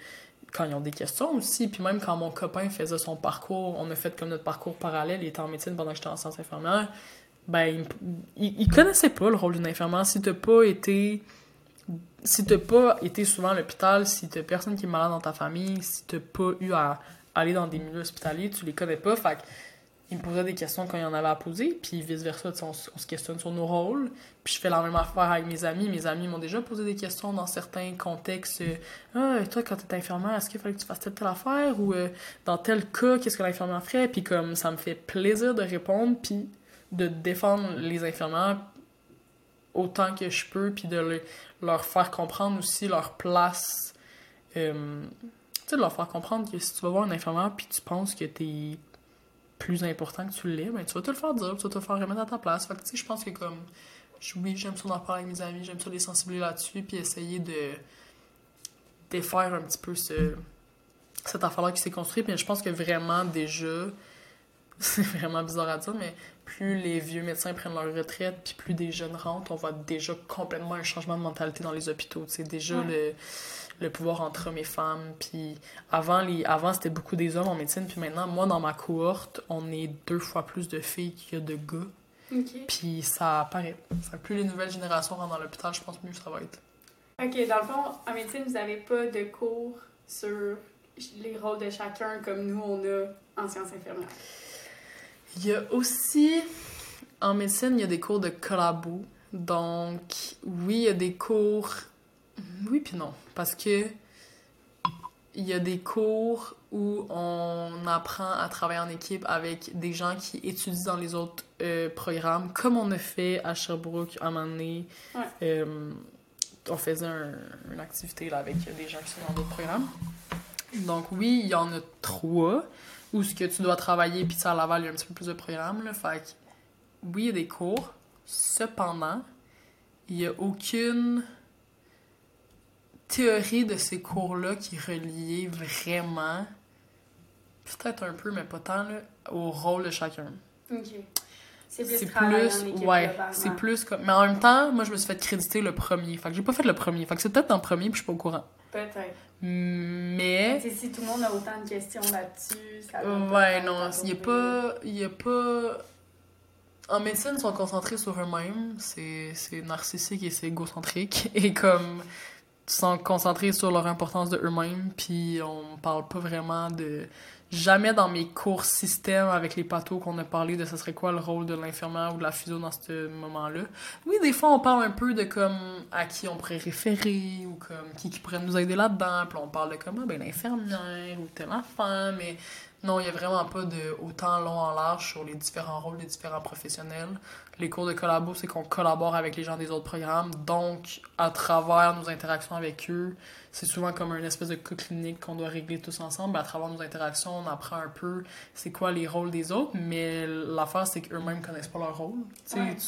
quand ils ont des questions aussi. Puis même quand mon copain faisait son parcours, on a fait comme notre parcours parallèle, il était en médecine pendant que j'étais en sciences infirmières, ben, il, il, connaissait pas le rôle d'une infirmière. Si t'as pas été... Si t'as pas été souvent à l'hôpital, si t'as personne qui est malade dans ta famille, si t'as pas eu à aller dans des milieux hospitaliers, tu les connais pas, fait il me des questions quand il y en avait à poser, puis vice-versa, on, se questionne sur nos rôles. Puis je fais la même affaire avec mes amis. Mes amis m'ont déjà posé des questions dans certains contextes. Ah, toi, quand t'es infirmière, est-ce qu'il fallait que tu fasses telle, telle affaire? Ou euh, dans tel cas, qu'est-ce que l'infirmière ferait? Puis comme ça me fait plaisir de répondre, puis de défendre les infirmières autant que je peux, puis de leur faire comprendre aussi leur place. Euh, tu sais, de leur faire comprendre que si tu vas voir un infirmière, puis tu penses que t'es plus important que tu l'es, ben, tu vas te le faire dire, tu vas te le faire remettre à ta place. Fait que, tu sais, je pense que comme, oui, j'aime ça en parler avec mes amis, j'aime ça les sensibiliser là-dessus, puis essayer de défaire un petit peu ce, cette affaire-là qui s'est construite. Mais je pense que vraiment, déjà, c'est vraiment bizarre à dire, mais plus les vieux médecins prennent leur retraite, puis plus des jeunes rentrent, on voit déjà complètement un changement de mentalité dans les hôpitaux. C'est déjà le le pouvoir entre hommes et femmes. Puis avant, les, avant c'était beaucoup des hommes en médecine. Puis maintenant, moi, dans ma cohorte, on est deux fois plus de filles qu'il y a de gars. Puis ça apparaît. Plus les nouvelles générations rentrent dans l'hôpital, je pense mieux ça va être. OK, dans le fond, en médecine, vous n'avez pas de cours sur les rôles de chacun comme nous, on a en sciences infirmières. Il y a aussi, en médecine, il y a des cours de collabo. Donc, oui, il y a des cours oui, puis non. Parce que il y a des cours où on apprend à travailler en équipe avec des gens qui étudient dans les autres euh, programmes, comme on a fait à Sherbrooke à un moment donné. Euh, on faisait une activité là, avec des gens qui sont dans d'autres programmes. Donc oui, il y en a trois où ce que tu dois travailler, puis ça à Laval, il y a un petit peu plus de programmes. Là, fait que, oui, il y a des cours. Cependant, il n'y a aucune théorie de ces cours-là qui reliait vraiment, peut-être un peu, mais pas tant, là, au rôle de chacun. Ok. C'est plus, ouais, c'est plus comme. Mais en même temps, moi, je me suis fait créditer le premier. Fait que j'ai pas fait le premier. Fait que c'est peut-être dans le premier, puis je suis pas au courant. Peut-être. Mais. C'est si tout le monde a autant de questions là-dessus, ça Ouais, non, il y a pas. Il y a pas. En médecine, ils sont concentrés sur eux-mêmes. C'est narcissique et c'est égocentrique. Et comme sont concentrés sur leur importance de eux-mêmes, puis on parle pas vraiment de... Jamais dans mes cours système avec les pathos qu'on a parlé de ce serait quoi le rôle de l'infirmière ou de la physio dans ce moment-là. Oui, des fois, on parle un peu de comme à qui on pourrait référer ou comme qui, qui pourrait nous aider là-dedans, puis on parle de comment, ben l'infirmière ou telle enfant, mais non, il n'y a vraiment pas de autant long en large sur les différents rôles des différents professionnels. Les cours de collabo, c'est qu'on collabore avec les gens des autres programmes. Donc, à travers nos interactions avec eux, c'est souvent comme une espèce de cas clinique qu'on doit régler tous ensemble. À travers nos interactions, on apprend un peu c'est quoi les rôles des autres, mais l'affaire, c'est qu'eux-mêmes connaissent pas leur rôle.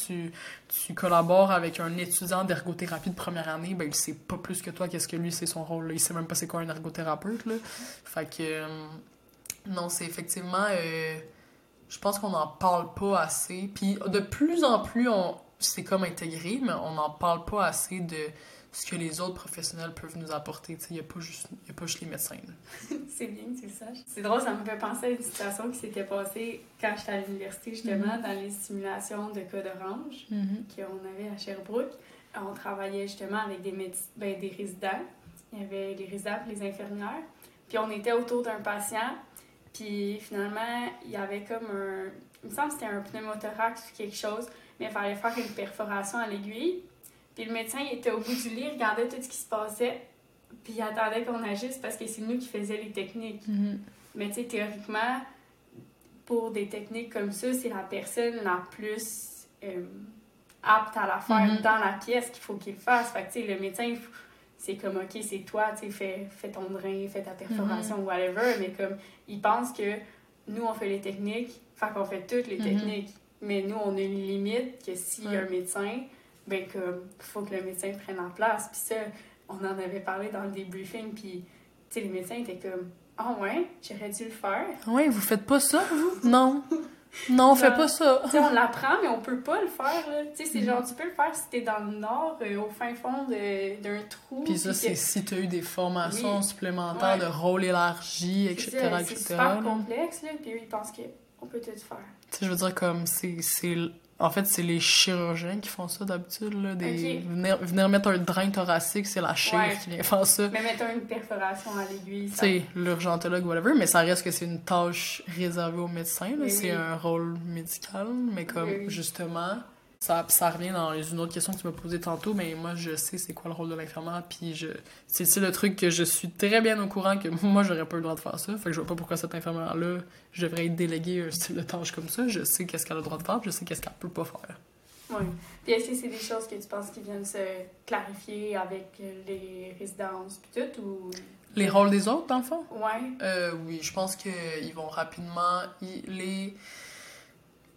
Tu, tu collabores avec un étudiant d'ergothérapie de première année, ben, il sait pas plus que toi qu'est-ce que lui, c'est son rôle. Il sait même pas c'est quoi un ergothérapeute. Là. Fait que, euh, non, c'est effectivement... Euh, je pense qu'on n'en parle pas assez. Puis de plus en plus, on c'est comme intégré, mais on n'en parle pas assez de ce que les autres professionnels peuvent nous apporter. Il n'y a, pas juste, a pas juste les médecins. c'est bien que tu le saches. C'est drôle, ça me fait penser à une situation qui s'était passée quand j'étais à l'université, justement, mm-hmm. dans les simulations de cas d'orange mm-hmm. qu'on avait à Sherbrooke. On travaillait justement avec des, ben, des résidents. Il y avait les résidents et les infirmières. Puis on était autour d'un patient puis finalement, il y avait comme un. Il me semble que c'était un pneumothorax ou quelque chose, mais il fallait faire une perforation à l'aiguille. Puis le médecin il était au bout du lit, il regardait tout ce qui se passait. puis ils attendaient qu'on agisse parce que c'est nous qui faisions les techniques. Mhm. Mais tu sais, théoriquement, pour des techniques comme ça, c'est la personne la plus euh, apte à la faire Mhm. dans la pièce qu'il faut qu'il fasse. Fait que tu sais, le médecin, il faut- c'est comme, OK, c'est toi, tu fais, fais ton drain, fais ta perforation, whatever. Mais comme, il pense que nous, on fait les techniques, fait qu'on fait toutes les Mhm. techniques. Mais nous, on a une limite que s'il y a un médecin, ben comme, faut que le médecin prenne la place. Puis ça, on en avait parlé dans le débriefing, puis, tu sais, les médecins étaient comme, ah ouais, j'aurais dû le faire. Ouais, vous faites pas ça, vous? Non. Non, on fait pas ça. On l'apprend, mais on peut pas le faire, là. Tu sais, c'est Mhm. genre, tu peux le faire si t'es dans le nord, euh, au fin fond de- d'un trou. Puis ça, c'est que- si tu as eu des formations Oui. supplémentaires Ouais. de rôle élargi, c'est etc., ça, etc. C'est super là. complexe, là, puis eux, ils pensent qu'on peut tout faire. Tu sais, je veux dire, comme, c'est... c'est- En fait, c'est les chirurgiens qui font ça d'habitude, là. Des... Venir, venir mettre un drain thoracique, c'est la chire Ouais. qui vient faire ça. Mais mettons une perforation à l'aiguille, Tu ça... sais, l'urgentologue, whatever, mais ça reste que c'est une tâche réservée aux médecins, C'est oui. un rôle médical, mais comme, oui. justement... Ça, ça revient dans une autre question que tu m'as posée tantôt, mais moi, je sais c'est quoi le rôle de l'infirmière, puis je... c'est le truc que je suis très bien au courant que moi, j'aurais pas le droit de faire ça. Fait que je vois pas pourquoi cette infirmière-là, je devrais être déléguée un style de tâche comme ça. Je sais qu'est-ce qu'elle a le droit de faire, puis je sais qu'est-ce qu'elle peut pas faire. Oui. Puis est-ce que c'est des choses que tu penses qui viennent se clarifier avec les résidences puis tout, ou... Les rôles des autres, dans le fond? Ouais. Euh, oui, je pense qu'ils vont rapidement y- les.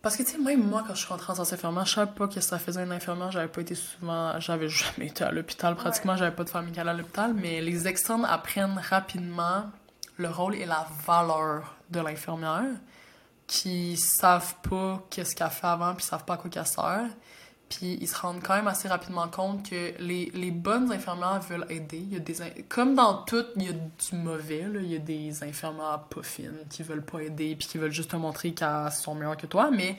Parce que, tu sais, même moi, quand je suis rentrée en sciences infirmières, je savais pas que ça faisait une infirmière. J'avais pas été souvent. J'avais jamais été à l'hôpital pratiquement. J'avais pas de famille qui allait à l'hôpital. Mais les externes apprennent rapidement le rôle et la valeur de l'infirmière qui savent pas qu'est-ce qu'elle fait avant puis savent pas à quoi qu'elle sert. Puis ils se rendent quand même assez rapidement compte que les, les bonnes infirmières veulent aider. Il y a des Comme dans tout, il y a du mauvais. Il y a des infirmières pas fines qui veulent pas aider puis qui veulent juste te montrer qu'elles sont meilleures que toi. Mais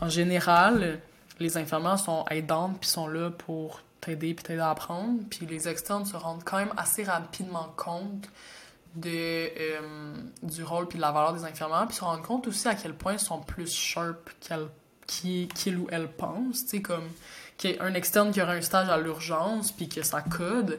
en général, les infirmières sont aidantes puis sont là pour t'aider puis t'aider à apprendre. Puis les externes se rendent quand même assez rapidement compte de, euh, du rôle puis de la valeur des infirmières, puis se rendent compte aussi à quel point ils sont plus sharp qu'elles qui- qu'il ou elle pense, tu comme qu'il externe qui aurait un stage à l'urgence puis que ça code,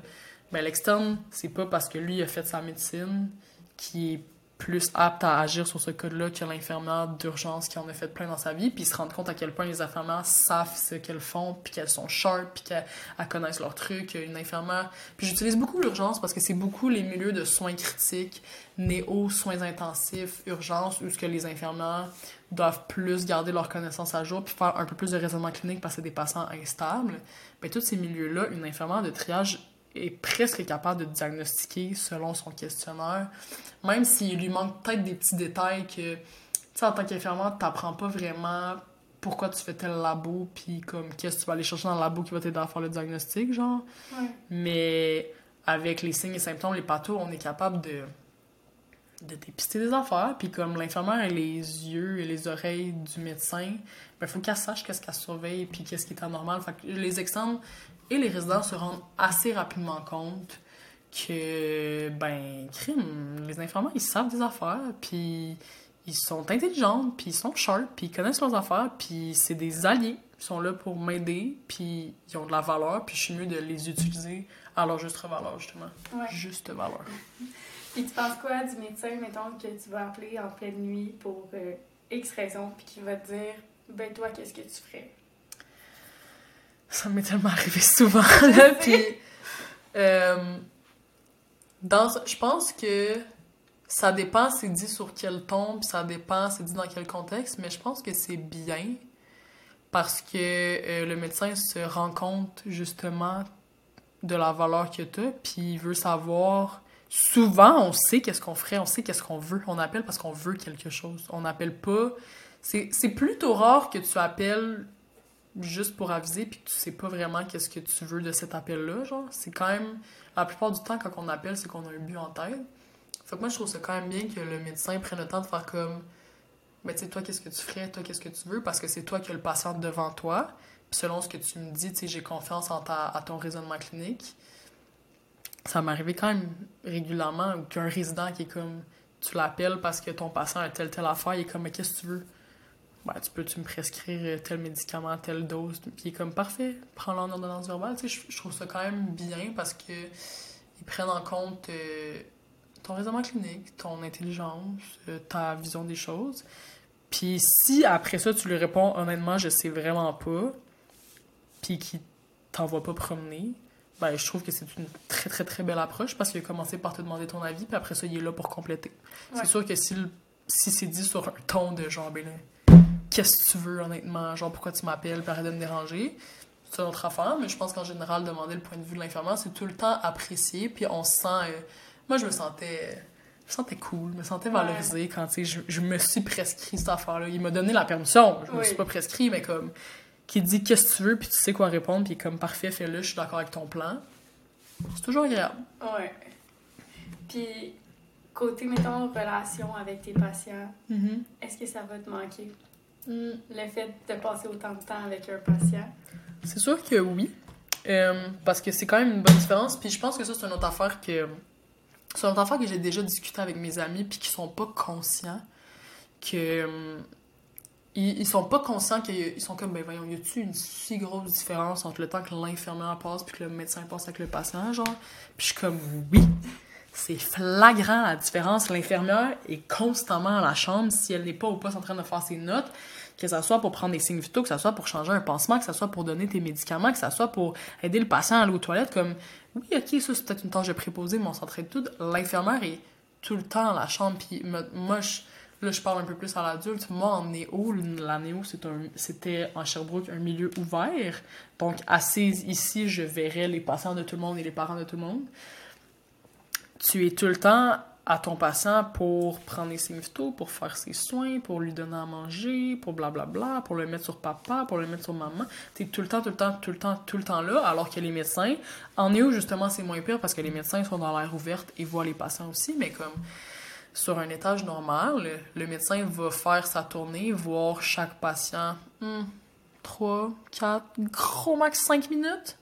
ben l'externe, c'est pas parce que lui a fait sa médecine qui est plus apte à agir sur ce code-là que l'infirmière d'urgence qui en a fait plein dans sa vie, puis se rendent compte à quel point les infirmières savent ce qu'elles font, puis qu'elles sont sharp, puis qu'elles elles connaissent leurs trucs. Une infirmière... Puis j'utilise beaucoup l'urgence parce que c'est beaucoup les milieux de soins critiques, néo, soins intensifs, urgence, où ce que les infirmières doivent plus garder leurs connaissances à jour puis faire un peu plus de raisonnement clinique parce que c'est des patients instables. Ben, tous ces milieux-là, une infirmière de triage est presque capable de diagnostiquer selon son questionnaire, même s'il lui manque peut-être des petits détails que, tu sais, en tant qu'infirmière, t'apprends pas vraiment pourquoi tu fais tel labo, puis comme qu'est-ce que tu vas aller chercher dans le labo qui va t'aider à faire le diagnostic, genre. Ouais. Mais avec les signes et symptômes, les pathos, on est capable de, de dépister des affaires. Puis comme l'infirmière a les yeux et les oreilles du médecin, ben faut qu'elle sache qu'est-ce qu'elle surveille puis qu'est-ce qui est anormal. Fait que les externes et les résidents se rendent assez rapidement compte que, ben, crime, les infirmières, ils savent des affaires, puis ils sont intelligents, puis ils sont sharp, puis ils connaissent leurs affaires, puis c'est des alliés. Ils sont là pour m'aider, puis ils ont de la valeur, puis je suis mieux de les utiliser à leur juste valeur, justement. Ouais. Juste valeur. Puis tu penses quoi du médecin, mettons, que tu vas appeler en pleine nuit pour euh, X raison, puis qui va te dire, ben toi, qu'est-ce que tu ferais? Ça m'est tellement arrivé souvent, là, puis... euh, dans, je pense que ça dépend c'est dit sur quel ton, puis ça dépend c'est dit dans quel contexte, mais je pense que c'est bien parce que euh, le médecin se rend compte justement de la valeur que tu as, puis il veut savoir. Souvent, on sait qu'est-ce qu'on ferait, on sait qu'est-ce qu'on veut. On appelle parce qu'on veut quelque chose. On n'appelle pas. C'est plutôt rare que tu appelles juste pour aviser puis que tu sais pas vraiment qu'est-ce que tu veux de cet appel-là. C'est quand même... La plupart du temps, quand on appelle, c'est qu'on a un but en tête. Fait que moi, je trouve ça quand même bien que le médecin prenne le temps de faire comme... Ben, tu sais, toi, qu'est-ce que tu ferais? Toi, qu'est-ce que tu veux? Parce que c'est toi qui as le patient devant toi. Puis selon ce que tu me dis, tu sais, j'ai confiance en à ton raisonnement clinique. Ça m'est arrivé quand même régulièrement qu'un résident qui est comme... Tu l'appelles parce que ton patient a telle, telle affaire, il est comme, qu'est-ce que tu veux? Ben, tu peux-tu me prescrire tel médicament, telle dose? Puis il est comme, parfait, prends-le en ordonnance verbale. Tu sais, je, je trouve ça quand même bien parce que ils prennent en compte euh, ton raisonnement clinique, ton intelligence, euh, ta vision des choses. Puis si après ça, tu lui réponds honnêtement, je sais vraiment pas, puis qu'il t'envoie pas promener, ben, je trouve que c'est une très, très, très belle approche parce qu'il a commencé par te demander ton avis, puis après ça, il est là pour compléter. Ouais. C'est sûr que si, si c'est dit sur un ton de genre, ben qu'est-ce que tu veux, honnêtement, genre, pourquoi tu m'appelles, arrête de me déranger, c'est une autre affaire, mais je pense qu'en général, demander le point de vue de l'infirmière, c'est tout le temps apprécié, puis on se sent. euh, moi, je me sentais. Je me sentais cool, je me sentais Ouais. valorisée quand, je, je me suis prescrit cette affaire-là. Il m'a donné la permission, je me Oui. suis pas prescrit, mais comme qui dit qu'est-ce que tu veux, puis tu sais quoi répondre, puis comme parfait, fais-le, je suis d'accord avec ton plan. C'est toujours agréable. Ouais. Puis, côté, mettons, relation avec tes patients, est-ce que ça va te manquer? Mm. Le fait de passer autant de temps avec un patient? C'est sûr que oui. Euh, parce que c'est quand même une bonne différence. Puis je pense que ça, c'est une autre affaire que. C'est une autre affaire que j'ai déjà discuté avec mes amis, puis qui sont pas conscients que. Ils, sont pas conscients qu'ils sont comme, ben voyons, y a-tu une si grosse différence entre le temps que l'infirmière passe puis que le médecin passe avec le patient, genre? Puis je suis comme, oui, c'est flagrant la différence. L'infirmière est constamment à la chambre si elle n'est pas au poste en train de faire ses notes, que ça soit pour prendre des signes vitaux, que ça soit pour changer un pansement, que ça soit pour donner tes médicaments, que ça soit pour aider le patient à aller aux toilettes, comme, oui, ok, ça c'est peut-être une tâche de préposé, mais on s'entraide tout. L'infirmière est tout le temps à la chambre, puis moi, là, je parle un peu plus à l'adulte. Moi, en néo, la néo, c'était en Sherbrooke un milieu ouvert. Donc, assise ici, je verrais les patients de tout le monde et les parents de tout le monde. Tu es tout le temps à ton patient pour prendre signes vitaux, pour faire ses soins, pour lui donner à manger, pour blablabla, pour le mettre sur papa, pour le mettre sur maman. Tu es tout le temps, tout le temps, tout le temps, tout le temps là, alors que les médecins, en néo, justement, c'est moins pire parce que les médecins sont dans l'air ouverte et voient les patients aussi, mais comme sur un étage normal, le, médecin va faire sa tournée, voir chaque patient hmm, 3, 4, gros max 5 minutes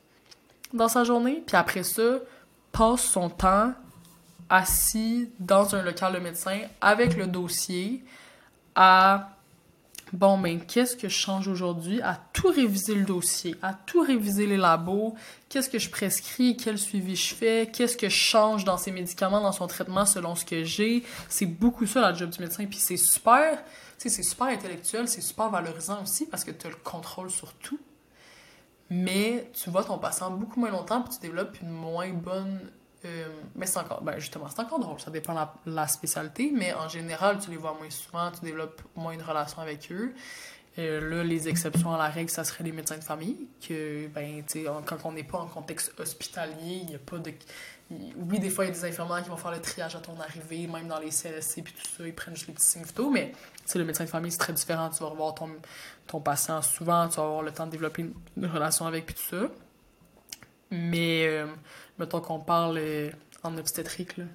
dans sa journée, puis après ça, passe son temps assis dans un local de médecin avec le dossier à bon ben qu'est-ce que je change aujourd'hui? À tout réviser le dossier à tout réviser les labos. Qu'est-ce que je prescris? Quel suivi je fais? Qu'est-ce que je change dans ses médicaments dans son traitement selon ce que j'ai? C'est beaucoup ça la job du médecin puis c'est super. Tu sais c'est super intellectuel c'est super valorisant aussi parce que tu as le contrôle sur tout. Mais tu vois ton patient beaucoup moins longtemps puis tu développes une moins bonne euh, mais c'est encore, ben justement, c'est encore drôle, ça dépend la, la spécialité, mais en général, tu les vois moins souvent, tu développes moins une relation avec eux. Euh, là, les exceptions à la règle, ça serait les médecins de famille, que, ben, tu quand on n'est pas en contexte hospitalier, il n'y a pas de... Oui, des fois, il y a des infirmières qui vont faire le triage à ton arrivée, même dans les CLSC, puis tout ça, ils prennent juste les petits signes vitaux, mais, tu le médecin de famille, c'est très différent, tu vas revoir ton, ton patient souvent, tu vas avoir le temps de développer une, une relation avec, puis tout ça. Mais, euh, mettons qu'on parle euh, en obstétrique, là.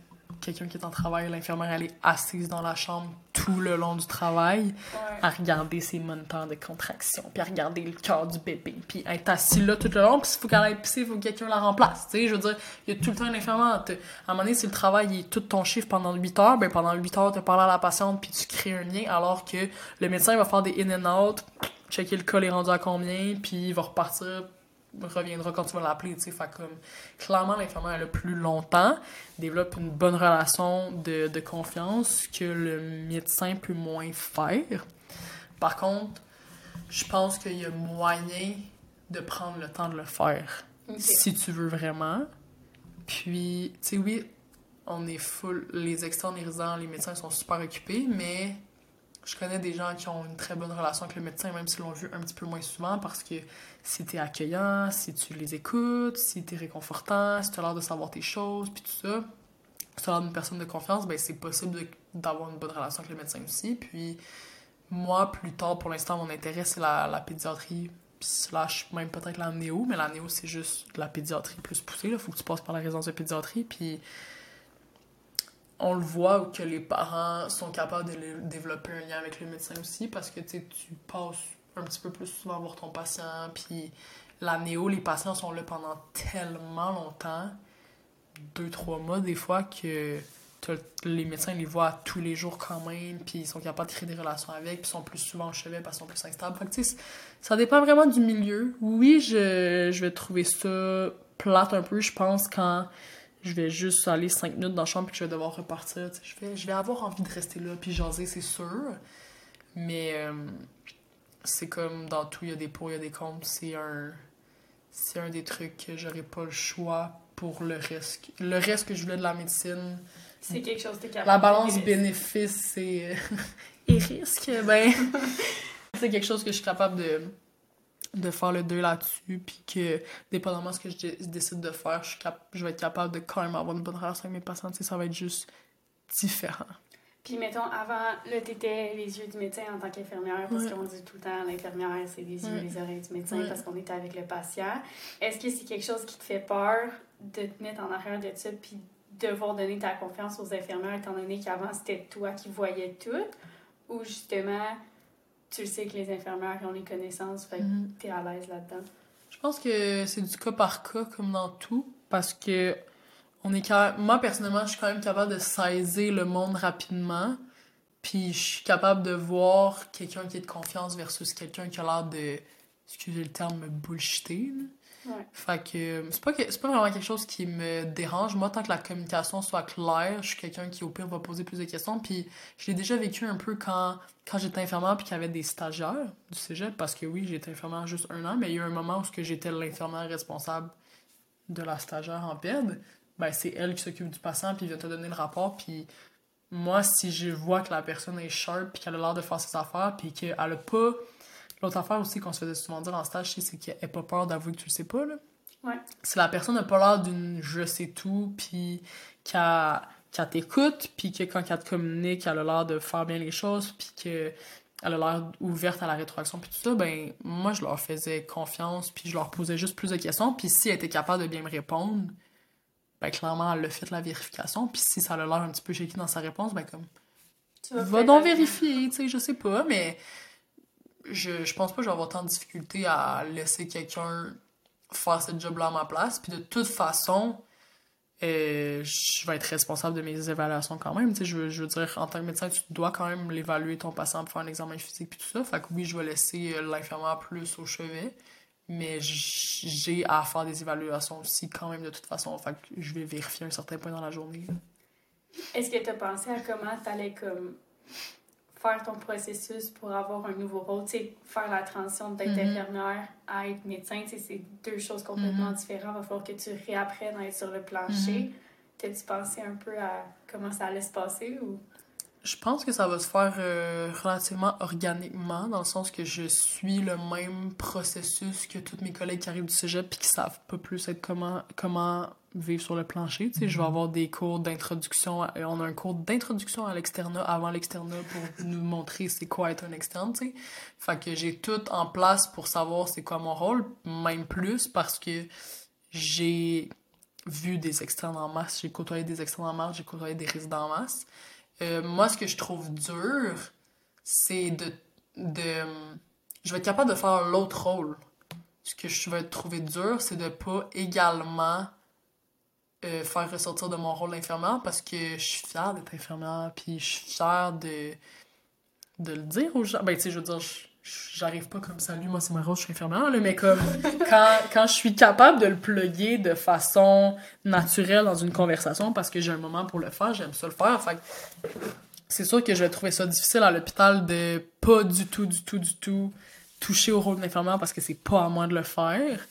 quelqu'un qui est en travail, l'infirmière, elle est assise dans la chambre tout le long du travail Ouais. à regarder ses moniteurs de contraction, puis à regarder le cœur du bébé, puis être assis là tout le long, puis s'il faut qu'elle aille pisser, il faut que quelqu'un la remplace, tu sais, je veux dire, il y a tout le temps une infirmière, à un moment donné, si le travail il est tout ton chiffre pendant 8 heures, ben pendant 8 heures, tu parles à la patiente, puis tu crées un lien, alors que le médecin il va faire des in and out, checker le col est rendu à combien, puis il va repartir, reviendra quand tu vas l'appeler, tu sais, fait comme, clairement, l'infirmière, elle a plus longtemps, développe une bonne relation de, de confiance que le médecin peut moins faire. Par contre, je pense qu'il y a moyen de prendre le temps de le faire si tu veux vraiment. Puis, tu sais, oui, on est full. Les externes, les médecins sont super occupés, mais je connais des gens qui ont une très bonne relation avec le médecin, même s'ils l'ont vu un petit peu moins souvent, parce que si t'es accueillant, si tu les écoutes, si t'es réconfortant, si tu as l'air de savoir tes choses, puis tout ça, si tu as l'air d'une personne de confiance, ben c'est possible d'avoir une bonne relation avec le médecin aussi. Puis, moi, plus tard, pour l'instant, mon intérêt, c'est la, la pédiatrie, slash même peut-être la néo, mais la néo, c'est juste la pédiatrie plus poussée. Il faut que tu passes par la résidence de pédiatrie. Puis on le voit que les parents sont capables de développer un lien avec le médecin aussi parce que tu passes un petit peu plus souvent voir ton patient. Puis la néo, les patients sont là pendant tellement longtemps, deux, trois mois des fois, que les médecins les voient tous les jours quand même, puis ils sont capables de créer des relations avec, puis ils sont plus souvent au chevet parce qu'ils sont plus instables. Fait que, ça dépend vraiment du milieu. Oui, je, je vais trouver ça plate un peu, je pense, quand je vais juste aller cinq minutes dans la chambre puis je vais devoir repartir. Je vais, je vais avoir envie de rester là puis jaser, c'est sûr. Mais euh, c'est comme dans tout, il y a des pour, il y a des contre. C'est un, c'est un des trucs que j'aurais pas le choix pour le reste. Le reste que je voulais de la médecine. C'est quelque chose de capable. La balance bénéfice et, et risque, ben, c'est quelque chose que je suis capable de de faire le deux là-dessus, puis que, dépendamment de ce que je, décide de faire, je, cap je vais être capable de quand même avoir une bonne relation avec mes patients. Ça va être juste différent. Puis, mettons, avant, là, t'étais les yeux du médecin en tant qu'infirmière, parce qu'on dit tout le temps, l'infirmière, c'est les yeux, et les oreilles du médecin, parce qu'on était avec le patient. Est-ce que c'est quelque chose qui te fait peur de te mettre en arrière de ça, puis devoir donner ta confiance aux infirmières, étant donné qu'avant, c'était toi qui voyais tout? Ou justement, tu sais que les infirmières ont les connaissances, fait que mhm. t'es à l'aise là-dedans? Je pense que c'est du cas par cas, comme dans tout, parce que on est moi, personnellement, je suis quand même capable de saisir le monde rapidement, puis je suis capable de voir quelqu'un qui est de confiance versus quelqu'un qui a l'air de, excusez le terme, bullshiter. Fait que c'est pas, c'est pas vraiment quelque chose qui me dérange. Moi, tant que la communication soit claire, je suis quelqu'un qui, au pire, va poser plus de questions. Puis je l'ai déjà vécu un peu quand, quand j'étais infirmière puis qu'il y avait des stagiaires du cégep. Parce que oui, j'étais infirmière juste un an, mais il y a eu un moment où j'étais l'infirmière responsable de la stagiaire en PED. Ben, c'est elle qui s'occupe du patient puis vient te donner le rapport. Puis moi, si je vois que la personne est sharp puis qu'elle a l'air de faire ses affaires puis qu'elle a pas L'autre affaire aussi qu'on se faisait souvent dire en stage, c'est qu'elle n'a pas peur d'avouer que tu le sais pas. Là. Ouais. Si la personne n'a pas l'air d'une je sais tout, puis qu'elle t'écoute, puis que quand elle te communique, elle a l'air de faire bien les choses, puis qu'elle a l'air ouverte à la rétroaction, puis tout ça, ben moi, je leur faisais confiance, puis je leur posais juste plus de questions, puis si elle était capable de bien me répondre, ben clairement, elle a fait la vérification, puis si ça a l'air un petit peu shaky dans sa réponse, ben comme... Va donc vérifier, tu sais, je sais pas, mais je, je pense pas que je vais avoir tant de difficulté à laisser quelqu'un faire ce job-là à ma place. Puis de toute façon, euh, je vais être responsable de mes évaluations quand même. Je veux, je veux dire, en tant que médecin, tu dois quand même l'évaluer ton patient pour faire un examen physique puis tout ça. Fait que oui, je vais laisser euh, l'infirmière plus au chevet. Mais j'ai à faire des évaluations aussi quand même de toute façon. Fait que je vais vérifier un certain point dans la journée. Est-ce que tu as pensé à comment tu allais comme faire ton processus pour avoir un nouveau rôle, tu sais, faire la transition d'être mm-hmm. infirmière à être médecin, c'est deux choses complètement mm-hmm. différentes. Il va falloir que tu réapprennes à être sur le plancher. Mm T'as-tu pensé un peu à comment ça allait se passer ou... Je pense que ça va se faire euh, relativement organiquement, dans le sens que je suis le même processus que tous mes collègues qui arrivent du cégep et qui savent pas plus être comment, comment vivre sur le plancher. Tu sais, je vais mhm. avoir des cours d'introduction. On a un cours d'introduction à l'externat avant l'externat pour nous montrer c'est quoi être un externe, tu sais. Fait que j'ai tout en place pour savoir c'est quoi mon rôle, même plus parce que j'ai vu des externes en masse, j'ai côtoyé des externes en masse, j'ai côtoyé des résidents en masse. Euh, moi, ce que je trouve dur, c'est de, de... Je vais être capable de faire l'autre rôle. Ce que je vais trouver dur, c'est de pas également euh, faire ressortir de mon rôle d'infirmière parce que je suis fière d'être infirmière, puis je suis fière de, de le dire aux gens. Ben, tu sais, je veux dire, j'arrive pas comme salut, moi c'est ma rôle, je suis infirmière, là, mais comme quand, quand je suis capable de le plugger de façon naturelle dans une conversation parce que j'ai un moment pour le faire, j'aime ça le faire. Fait c'est sûr que je vais trouver ça difficile à l'hôpital de pas du tout, du tout, du tout toucher au rôle d'infirmière parce que c'est pas à moi de le faire.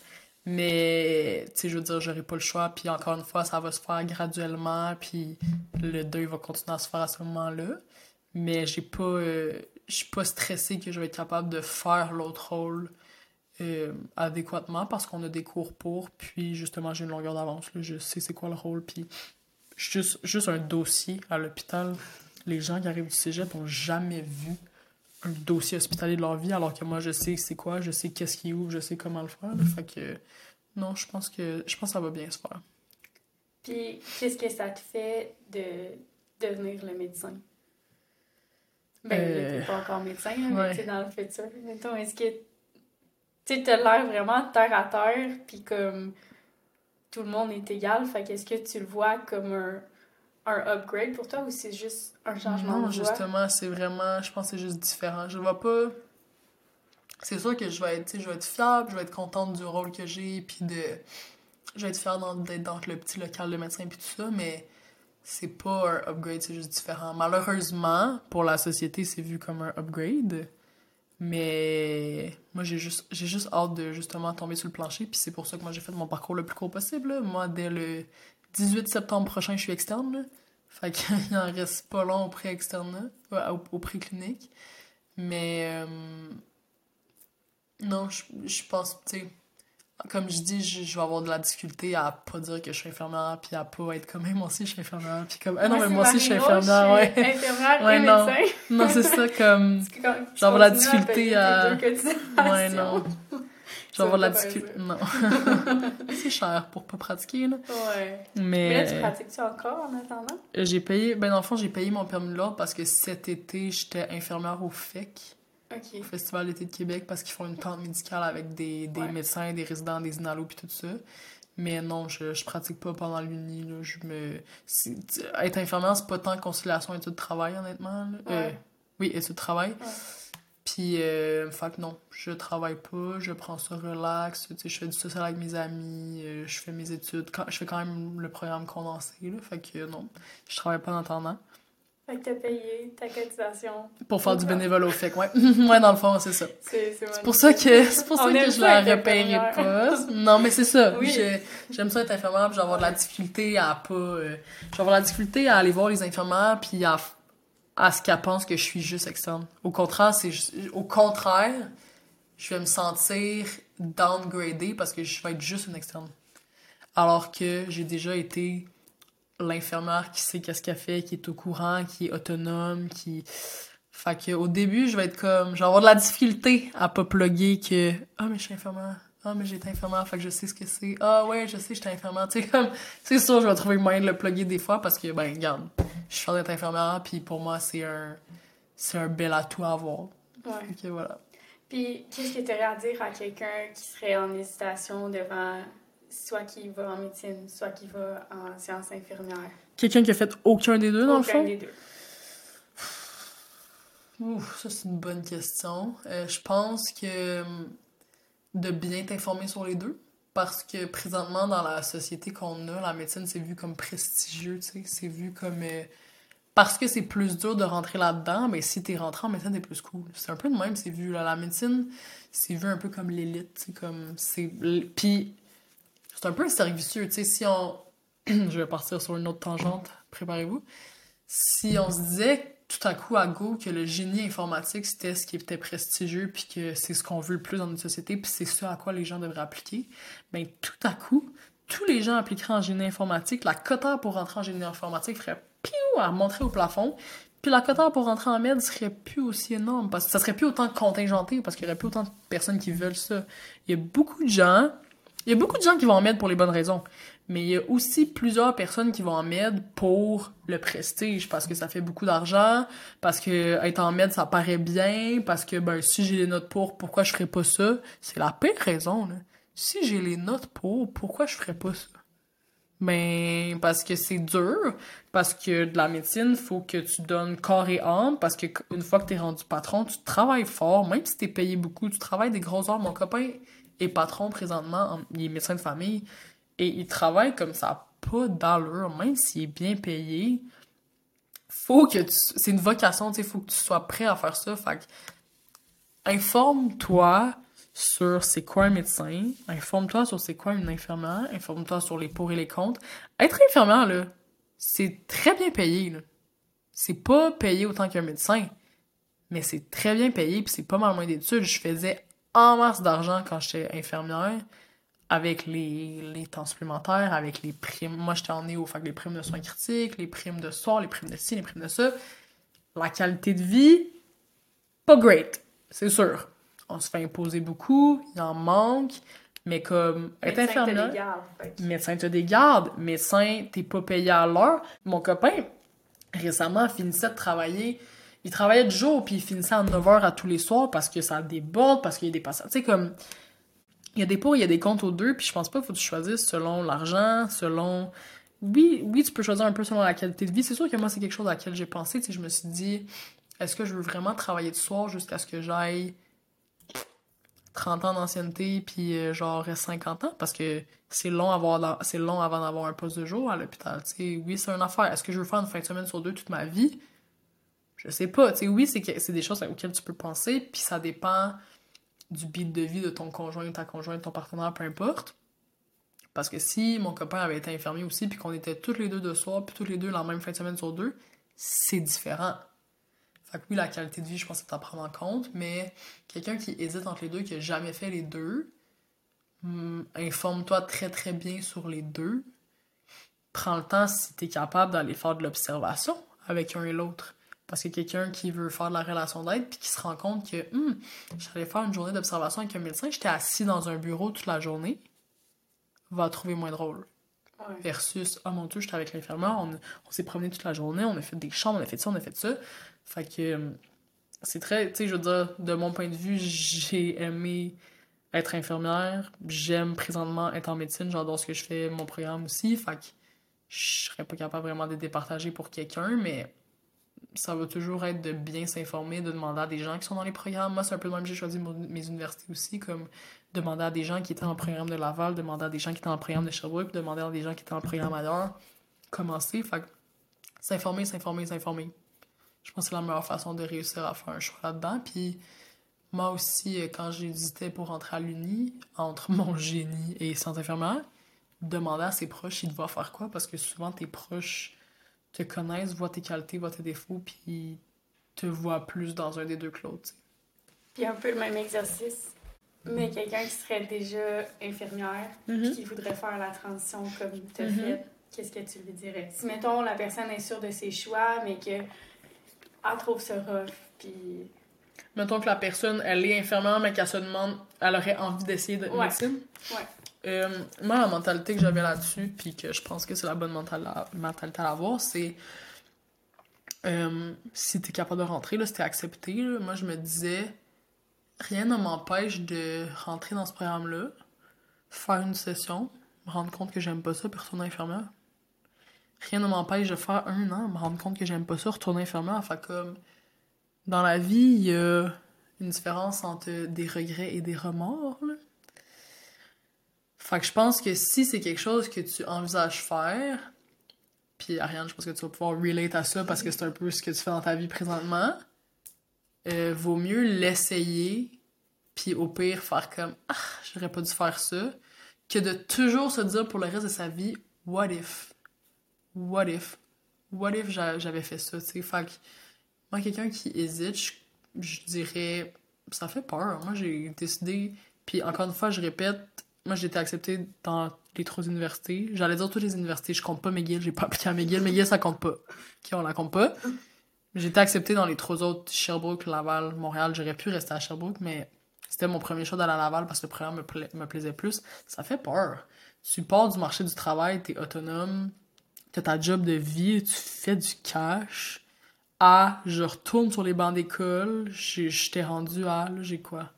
Mais, tu sais, je veux dire, j'aurai pas le choix. Puis encore une fois, ça va se faire graduellement. Puis le deuil va continuer à se faire à ce moment-là. Mais j'ai pas. Euh, je suis pas stressée que je vais être capable de faire l'autre rôle euh, adéquatement parce qu'on a des cours pour. Puis justement, j'ai une longueur d'avance. Je sais c'est quoi le rôle. Puis juste, juste un dossier à l'hôpital. Les gens qui arrivent du cégep n'ont jamais vu un dossier hospitalier de leur vie, alors que moi, je sais c'est quoi, je sais qu'est-ce qui ouvre, je sais comment le faire. Fait que, non, je pense que, je pense ça va bien se faire. Puis, qu'est-ce que ça te fait de devenir le médecin? Ben, euh... pas encore médecin, mais tu dans le futur. Mettons, est-ce que tu as l'air vraiment terre à terre, puis comme tout le monde est égal, fait qu'est-ce que tu le vois comme un un upgrade pour toi ou c'est juste un changement non, justement, c'est vraiment, je pense que c'est juste différent. Je vois pas. C'est sûr que je vais être, je vais être fiable, je vais être contente du rôle que j'ai, puis de, je vais être fière d'être dans le petit local de médecin puis tout ça, mais c'est pas un upgrade, c'est juste différent. Malheureusement, pour la société, c'est vu comme un upgrade. Mais moi, j'ai juste, j'ai juste hâte de justement tomber sur le plancher. Puis c'est pour ça que moi, j'ai fait mon parcours le plus court possible. Moi, dès le 18 septembre prochain, je suis externe. Là. Fait qu'il en reste pas long au pré-externe, au, au pré-clinique. Mais euh, non, je, je pense, tu sais, comme je dis, je, je, vais avoir de la difficulté à pas dire que je suis infirmière, puis à pas être comme, moi aussi je suis infirmière, puis comme, ah non, mais moi aussi je suis infirmière, ouais. Infirmière ouais, et non. médecin. Non, c'est ça, comme, je vais avoir la difficulté à. Ouais, non. Je vais avoir de la difficulté. Non. c'est cher pour pas pratiquer, là. Ouais. Mais. Mais là, tu pratiques-tu encore en attendant? J'ai payé, ben dans le fond, j'ai payé mon permis l'ordre parce que cet été, j'étais infirmière au FEC OK. au Festival d'été de Québec parce qu'ils font une tente médicale avec des, des Ouais. médecins, des résidents, des inalos puis tout ça. Mais non, je, je pratique pas pendant l'uni. là. Je me... être infirmière, c'est pas tant conciliation études-travail, honnêtement. là. Euh, Ouais. oui, études-travail. Ouais. Puis, euh, fait que non, je travaille pas, je prends ça relax, tu sais, je fais du social avec mes amis, euh, je fais mes études, quand, je fais quand même le programme condensé, là, fait que non, je travaille pas en attendant. Fait que t'as payé ta cotisation. Pour faire du bénévolat au FEC, ouais. ouais, dans le fond, c'est ça. C'est pour ça que c'est pour ça On que je la repayerai pas. Non, mais c'est ça. Oui. J'aime ça être infirmière, puis je vais avoir de la difficulté à pas euh, je vais avoir de la difficulté à aller voir les infirmières puis à à ce qu'elles pensent que je suis juste externe. Au contraire, c'est au contraire, je vais me sentir downgradée parce que je vais être juste une externe. Alors que j'ai déjà été l'infirmière qui sait qu'est-ce qu'elle fait, qui est au courant, qui est autonome, qui fait que au début, je vais être comme je vais avoir de la difficulté à pas plugger que ah mais je suis infirmière. Ah mais j'ai été infirmière, fait que je sais ce que c'est. Ah ouais, je sais, j'étais infirmière. Tu sais comme c'est sûr, je vais trouver le moyen de le plugger des fois parce que ben regarde, je suis fière d'être infirmière puis pour moi c'est un c'est un bel atout à avoir. Ouais. Fait que voilà. Puis, qu'est-ce que tu aurais à dire à quelqu'un qui serait en hésitation devant soit qui va en médecine, soit qui va en sciences infirmières? Quelqu'un qui a fait aucun des deux dans Aucun le fond? des deux. Ouf, ça c'est une bonne question. Euh, je pense que hum, de bien t'informer sur les deux. Parce que présentement, dans la société qu'on a, la médecine, c'est vu comme prestigieux, tu sais. C'est vu comme. euh, parce que c'est plus dur de rentrer là-dedans, mais si t'es rentré en médecine, t'es plus cool. C'est un peu de même, c'est vu. Là. La médecine, c'est vu un peu comme l'élite, comme. c'est Puis, c'est un peu un cercle tu sais. Si on. Je vais partir sur une autre tangente, préparez-vous. Si on se disait tout à coup à go que le génie informatique c'était ce qui était prestigieux puis que c'est ce qu'on veut le plus dans notre société puis c'est ce à quoi les gens devraient appliquer ben tout à coup tous les gens appliqueraient en génie informatique la quota pour rentrer en génie informatique ferait piou à montrer au plafond puis la quota pour rentrer en med serait plus aussi énorme parce que ça serait plus autant contingenté parce qu'il y aurait plus autant de personnes qui veulent ça il y a beaucoup de gens il y a beaucoup de gens qui vont en med pour les bonnes raisons mais il y a aussi plusieurs personnes qui vont en med pour le prestige, parce que ça fait beaucoup d'argent, parce que être en med, ça paraît bien, parce que ben si j'ai les notes pour, pourquoi je ferais pas ça? C'est la pire raison, là. Si j'ai les notes pour, pourquoi je ferais pas ça? Ben, parce que c'est dur, parce que de la médecine, faut que tu donnes corps et âme, parce que une fois que t'es rendu patron, tu travailles fort, même si t'es payé beaucoup, tu travailles des grosses heures. Mon copain est patron présentement, en- il est médecin de famille, et il travaille comme ça, pas d'allure, même s'il est bien payé. Faut que tu... C'est une vocation, tu sais, faut que tu sois prêt à faire ça, fait informe-toi sur c'est quoi un médecin, informe-toi sur c'est quoi une infirmière, informe-toi sur les pour et les contre. Être infirmière, là, c'est très bien payé, là. C'est pas payé autant qu'un médecin, mais c'est très bien payé, puis c'est pas mal moins d'études. Je faisais en masse d'argent quand j'étais infirmière, avec les, les temps supplémentaires, avec les primes. Moi, j'étais en néo, fait que les primes de soins critiques, les primes de soir, les primes de ci, les primes de ça. La qualité de vie, pas great, c'est sûr. On se fait imposer beaucoup, il en manque, mais comme être Médecin te infirmière, les garde, fait que- médecin te dégarde, médecin, t'es pas payé à l'heure. Mon copain, récemment, finissait de travailler. Il travaillait de jour, puis il finissait à 9h à tous les soirs parce que ça déborde, parce qu'il y a des. Tu sais, comme. Il y a des pour, il y a des comptes aux deux, puis je pense pas qu'il faut que tu selon l'argent, selon. Oui, oui, tu peux choisir un peu selon la qualité de vie. C'est sûr que moi, c'est quelque chose à laquelle j'ai pensé. Tu sais, je me suis dit, est-ce que je veux vraiment travailler de soir jusqu'à ce que j'aille 30 ans d'ancienneté puis euh, genre 50 ans? Parce que c'est long, c'est long avant d'avoir un poste de jour à l'hôpital. Tu oui, c'est une affaire. Est-ce que je veux faire une fin de semaine sur deux toute ma vie? Je sais pas. Tu sais, oui, c'est, des choses auxquelles tu peux penser, puis ça dépend du beat de vie de ton conjoint, ta conjointe, ton partenaire, peu importe. Parce que si mon copain avait été infirmier aussi, puis qu'on était toutes les deux de soir, puis toutes les deux la même fin de semaine sur deux, c'est différent. Fait que oui, la qualité de vie, je pense que c'est à prendre en compte, mais quelqu'un qui hésite entre les deux, qui a jamais fait les deux, hmm, informe-toi très très bien sur les deux. Prends le temps si t'es capable d'aller faire de l'observation avec un et l'autre. Parce que quelqu'un qui veut faire de la relation d'aide puis qui se rend compte que hmm, j'allais faire une journée d'observation avec un médecin, j'étais assis dans un bureau toute la journée, va trouver moins drôle. Versus, oh mon dieu, j'étais avec l'infirmière, on, on s'est promené toute la journée, on a fait des chambres, on a fait ça, on a fait ça. Fait que euh, c'est très, tu sais, je veux dire, de mon point de vue, j'ai aimé être infirmière. J'aime présentement être en médecine, j'adore ce que je fais, mon programme aussi. Fait que je serais pas capable vraiment de départager pour quelqu'un, mais ça va toujours être de bien s'informer, de demander à des gens qui sont dans les programmes. Moi, c'est un peu le même, j'ai choisi mes universités aussi, comme demander à des gens qui étaient en programme de Laval, demander à des gens qui étaient en programme de Sherbrooke, demander à des gens qui étaient en programme ailleurs, commencer. Fait s'informer, s'informer, s'informer. Je pense que c'est la meilleure façon de réussir à faire un choix là-dedans. Puis moi aussi, euh, quand j'hésitais pour rentrer à l'Uni, entre mon génie et sans infirmière, demander à ses proches, ils devaient faire quoi, parce que souvent tes proches te connaissent, voient tes qualités, voient tes défauts, puis te voient plus dans un des deux que l'autre. Puis un peu le même exercice, mais quelqu'un qui serait déjà infirmière, mm-hmm. qui voudrait faire la transition comme tu as fait, qu'est-ce que tu lui dirais? Si, mettons, la personne est sûre de ses choix, mais que elle trouve ça rough, puis... Mettons que la personne, elle est infirmière, mais qu'elle se demande, elle aurait envie d'essayer de ouais. médecine? Ouais. Euh, moi, la mentalité que j'avais là-dessus, puis que je pense que c'est la bonne mentalité à avoir, c'est euh, si t'es capable de rentrer, là, si t'es accepté, moi je me disais, rien ne m'empêche de rentrer dans ce programme-là, faire une session, me rendre compte que j'aime pas ça, puis retourner infirmière rien ne m'empêche de faire un an, me rendre compte que j'aime pas ça, retourner infirmière. Fait comme, dans la vie, il y a une différence entre des regrets et des remords. Fait que je pense que si c'est quelque chose que tu envisages faire, puis Ariane, je pense que tu vas pouvoir relate à ça parce que c'est un peu ce que tu fais dans ta vie présentement, euh, vaut mieux l'essayer, puis au pire faire comme ah, j'aurais pas dû faire ça, que de toujours se dire pour le reste de sa vie, what if? what if? What if j'avais fait ça? Fait que, moi, quelqu'un qui hésite, je, dirais, ça fait peur. Moi, j'ai décidé, puis encore une fois, je répète, moi, j'ai été acceptée dans les trois universités. J'allais dire toutes les universités, je compte pas McGill, j'ai pas appliqué à McGill. McGill, ça compte pas. OK, on la compte pas. J'ai été acceptée dans les trois autres, Sherbrooke, Laval, Montréal. J'aurais pu rester à Sherbrooke, mais c'était mon premier choix d'aller à Laval parce que le programme me, plaisait plus. Ça fait peur. Tu pars du marché du travail, t'es autonome, t'as ta job de vie, tu fais du cash, à je retourne sur les bancs d'école, j'étais rendu à, là, j'ai quoi?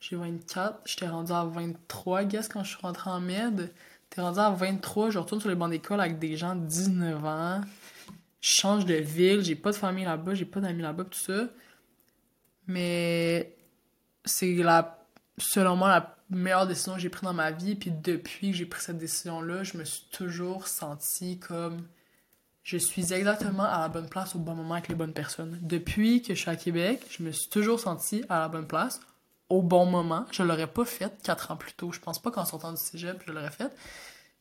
J'ai 24, j'étais rendu à 23, guess, quand je suis rentrée en med. T'es rendu à 23, je retourne sur les bancs d'école avec des gens de 19 ans. Je change de ville, j'ai pas de famille là-bas, j'ai pas d'amis là-bas, tout ça. Mais c'est la, selon moi, la meilleure décision que j'ai prise dans ma vie. Puis depuis que j'ai pris cette décision-là, je me suis toujours sentie comme je suis exactement à la bonne place au bon moment avec les bonnes personnes. Depuis que je suis à Québec, je me suis toujours sentie à la bonne place au bon moment. Je l'aurais pas fait quatre ans plus tôt. Je pense pas qu'en sortant du cégep, je l'aurais fait.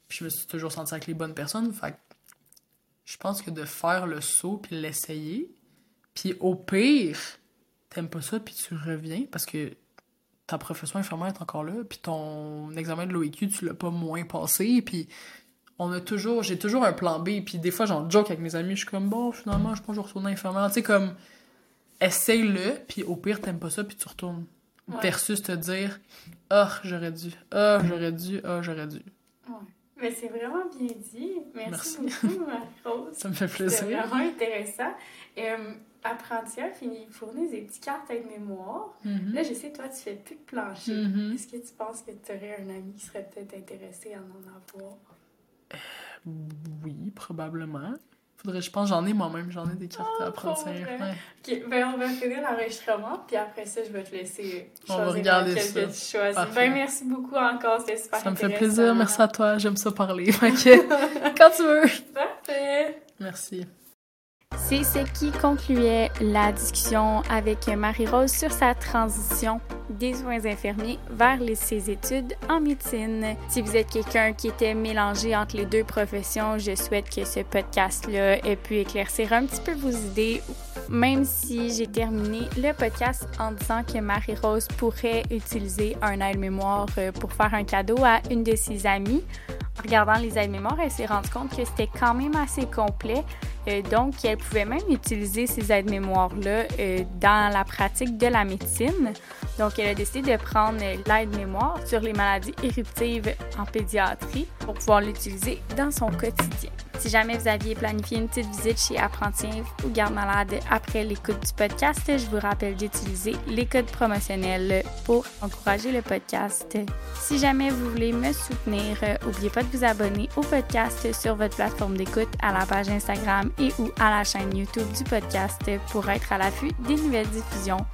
Puis je me suis toujours sentie avec les bonnes personnes. Fait je pense que de faire le saut puis l'essayer, puis au pire, t'aimes pas ça puis tu reviens parce que ta profession infirmière est encore là, puis ton examen de l'OIQ, tu l'as pas moins passé, puis on a toujours, j'ai toujours un plan B, puis des fois j'en joke avec mes amis, je suis comme bon, finalement, je pense que je vais retourner infirmière, tu sais, comme, essaye-le, puis au pire, t'aimes pas ça, puis tu retournes. Versus te dire, ah, oh, j'aurais dû, ah, oh, j'aurais dû, ah, oh, j'aurais dû. Ouais. Mais c'est vraiment bien dit. Merci, Merci. beaucoup, Rose. ça me fait plaisir. C'est vraiment intéressant. Euh, apprenti fini fournir des petites cartes avec mémoire. Mm-hmm. Là, je sais, toi, tu fais plus de plancher. Mm-hmm. Est-ce que tu penses que tu aurais un ami qui serait peut-être intéressé à en avoir? oui, probablement. Faudrait, je pense, j'en ai moi-même, j'en ai des cartes Oh, à prendre. Ouais. Ok, ben on va finir l'enregistrement, puis après ça, je vais te laisser On va choisir regarder ça. que tu choisis. Parfait. Ben merci beaucoup encore, c'était super Ça me fait plaisir, merci à toi, j'aime ça parler. Quand tu veux. Parfait! Merci. C'est ce qui concluait la discussion avec Marie-Rose sur sa transition des soins infirmiers vers ses études en médecine. Si vous êtes quelqu'un qui était mélangé entre les deux professions, je souhaite que ce podcast-là ait pu éclaircir un petit peu vos idées, même si j'ai terminé le podcast en disant que Marie-Rose pourrait utiliser un aide-mémoire euh, pour faire un cadeau à une de ses amies. Regardant les aides-mémoires, elle s'est rendue compte que c'était quand même assez complet. Euh, donc, elle pouvait même utiliser ces aides-mémoires-là euh, dans la pratique de la médecine. Donc, elle a décidé de prendre l'aide-mémoire sur les maladies éruptives en pédiatrie pour pouvoir l'utiliser dans son quotidien. Si jamais vous aviez planifié une petite visite chez Apprenti ou Garde Malade après l'écoute du podcast, je vous rappelle d'utiliser les codes promotionnels pour encourager le podcast. Si jamais vous voulez me soutenir, n'oubliez pas de vous abonner au podcast sur votre plateforme d'écoute, à la page Instagram et ou à la chaîne YouTube du podcast pour être à l'affût des nouvelles diffusions.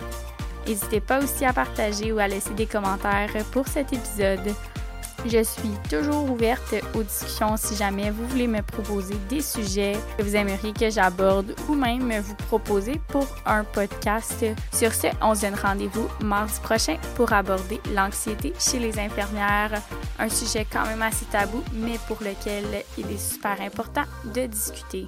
N'hésitez pas aussi à partager ou à laisser des commentaires pour cet épisode. Je suis toujours ouverte aux discussions si jamais vous voulez me proposer des sujets que vous aimeriez que j'aborde ou même vous proposer pour un podcast. Sur ce, on se donne rendez-vous mardi prochain pour aborder l'anxiété chez les infirmières, un sujet quand même assez tabou mais pour lequel il est super important de discuter.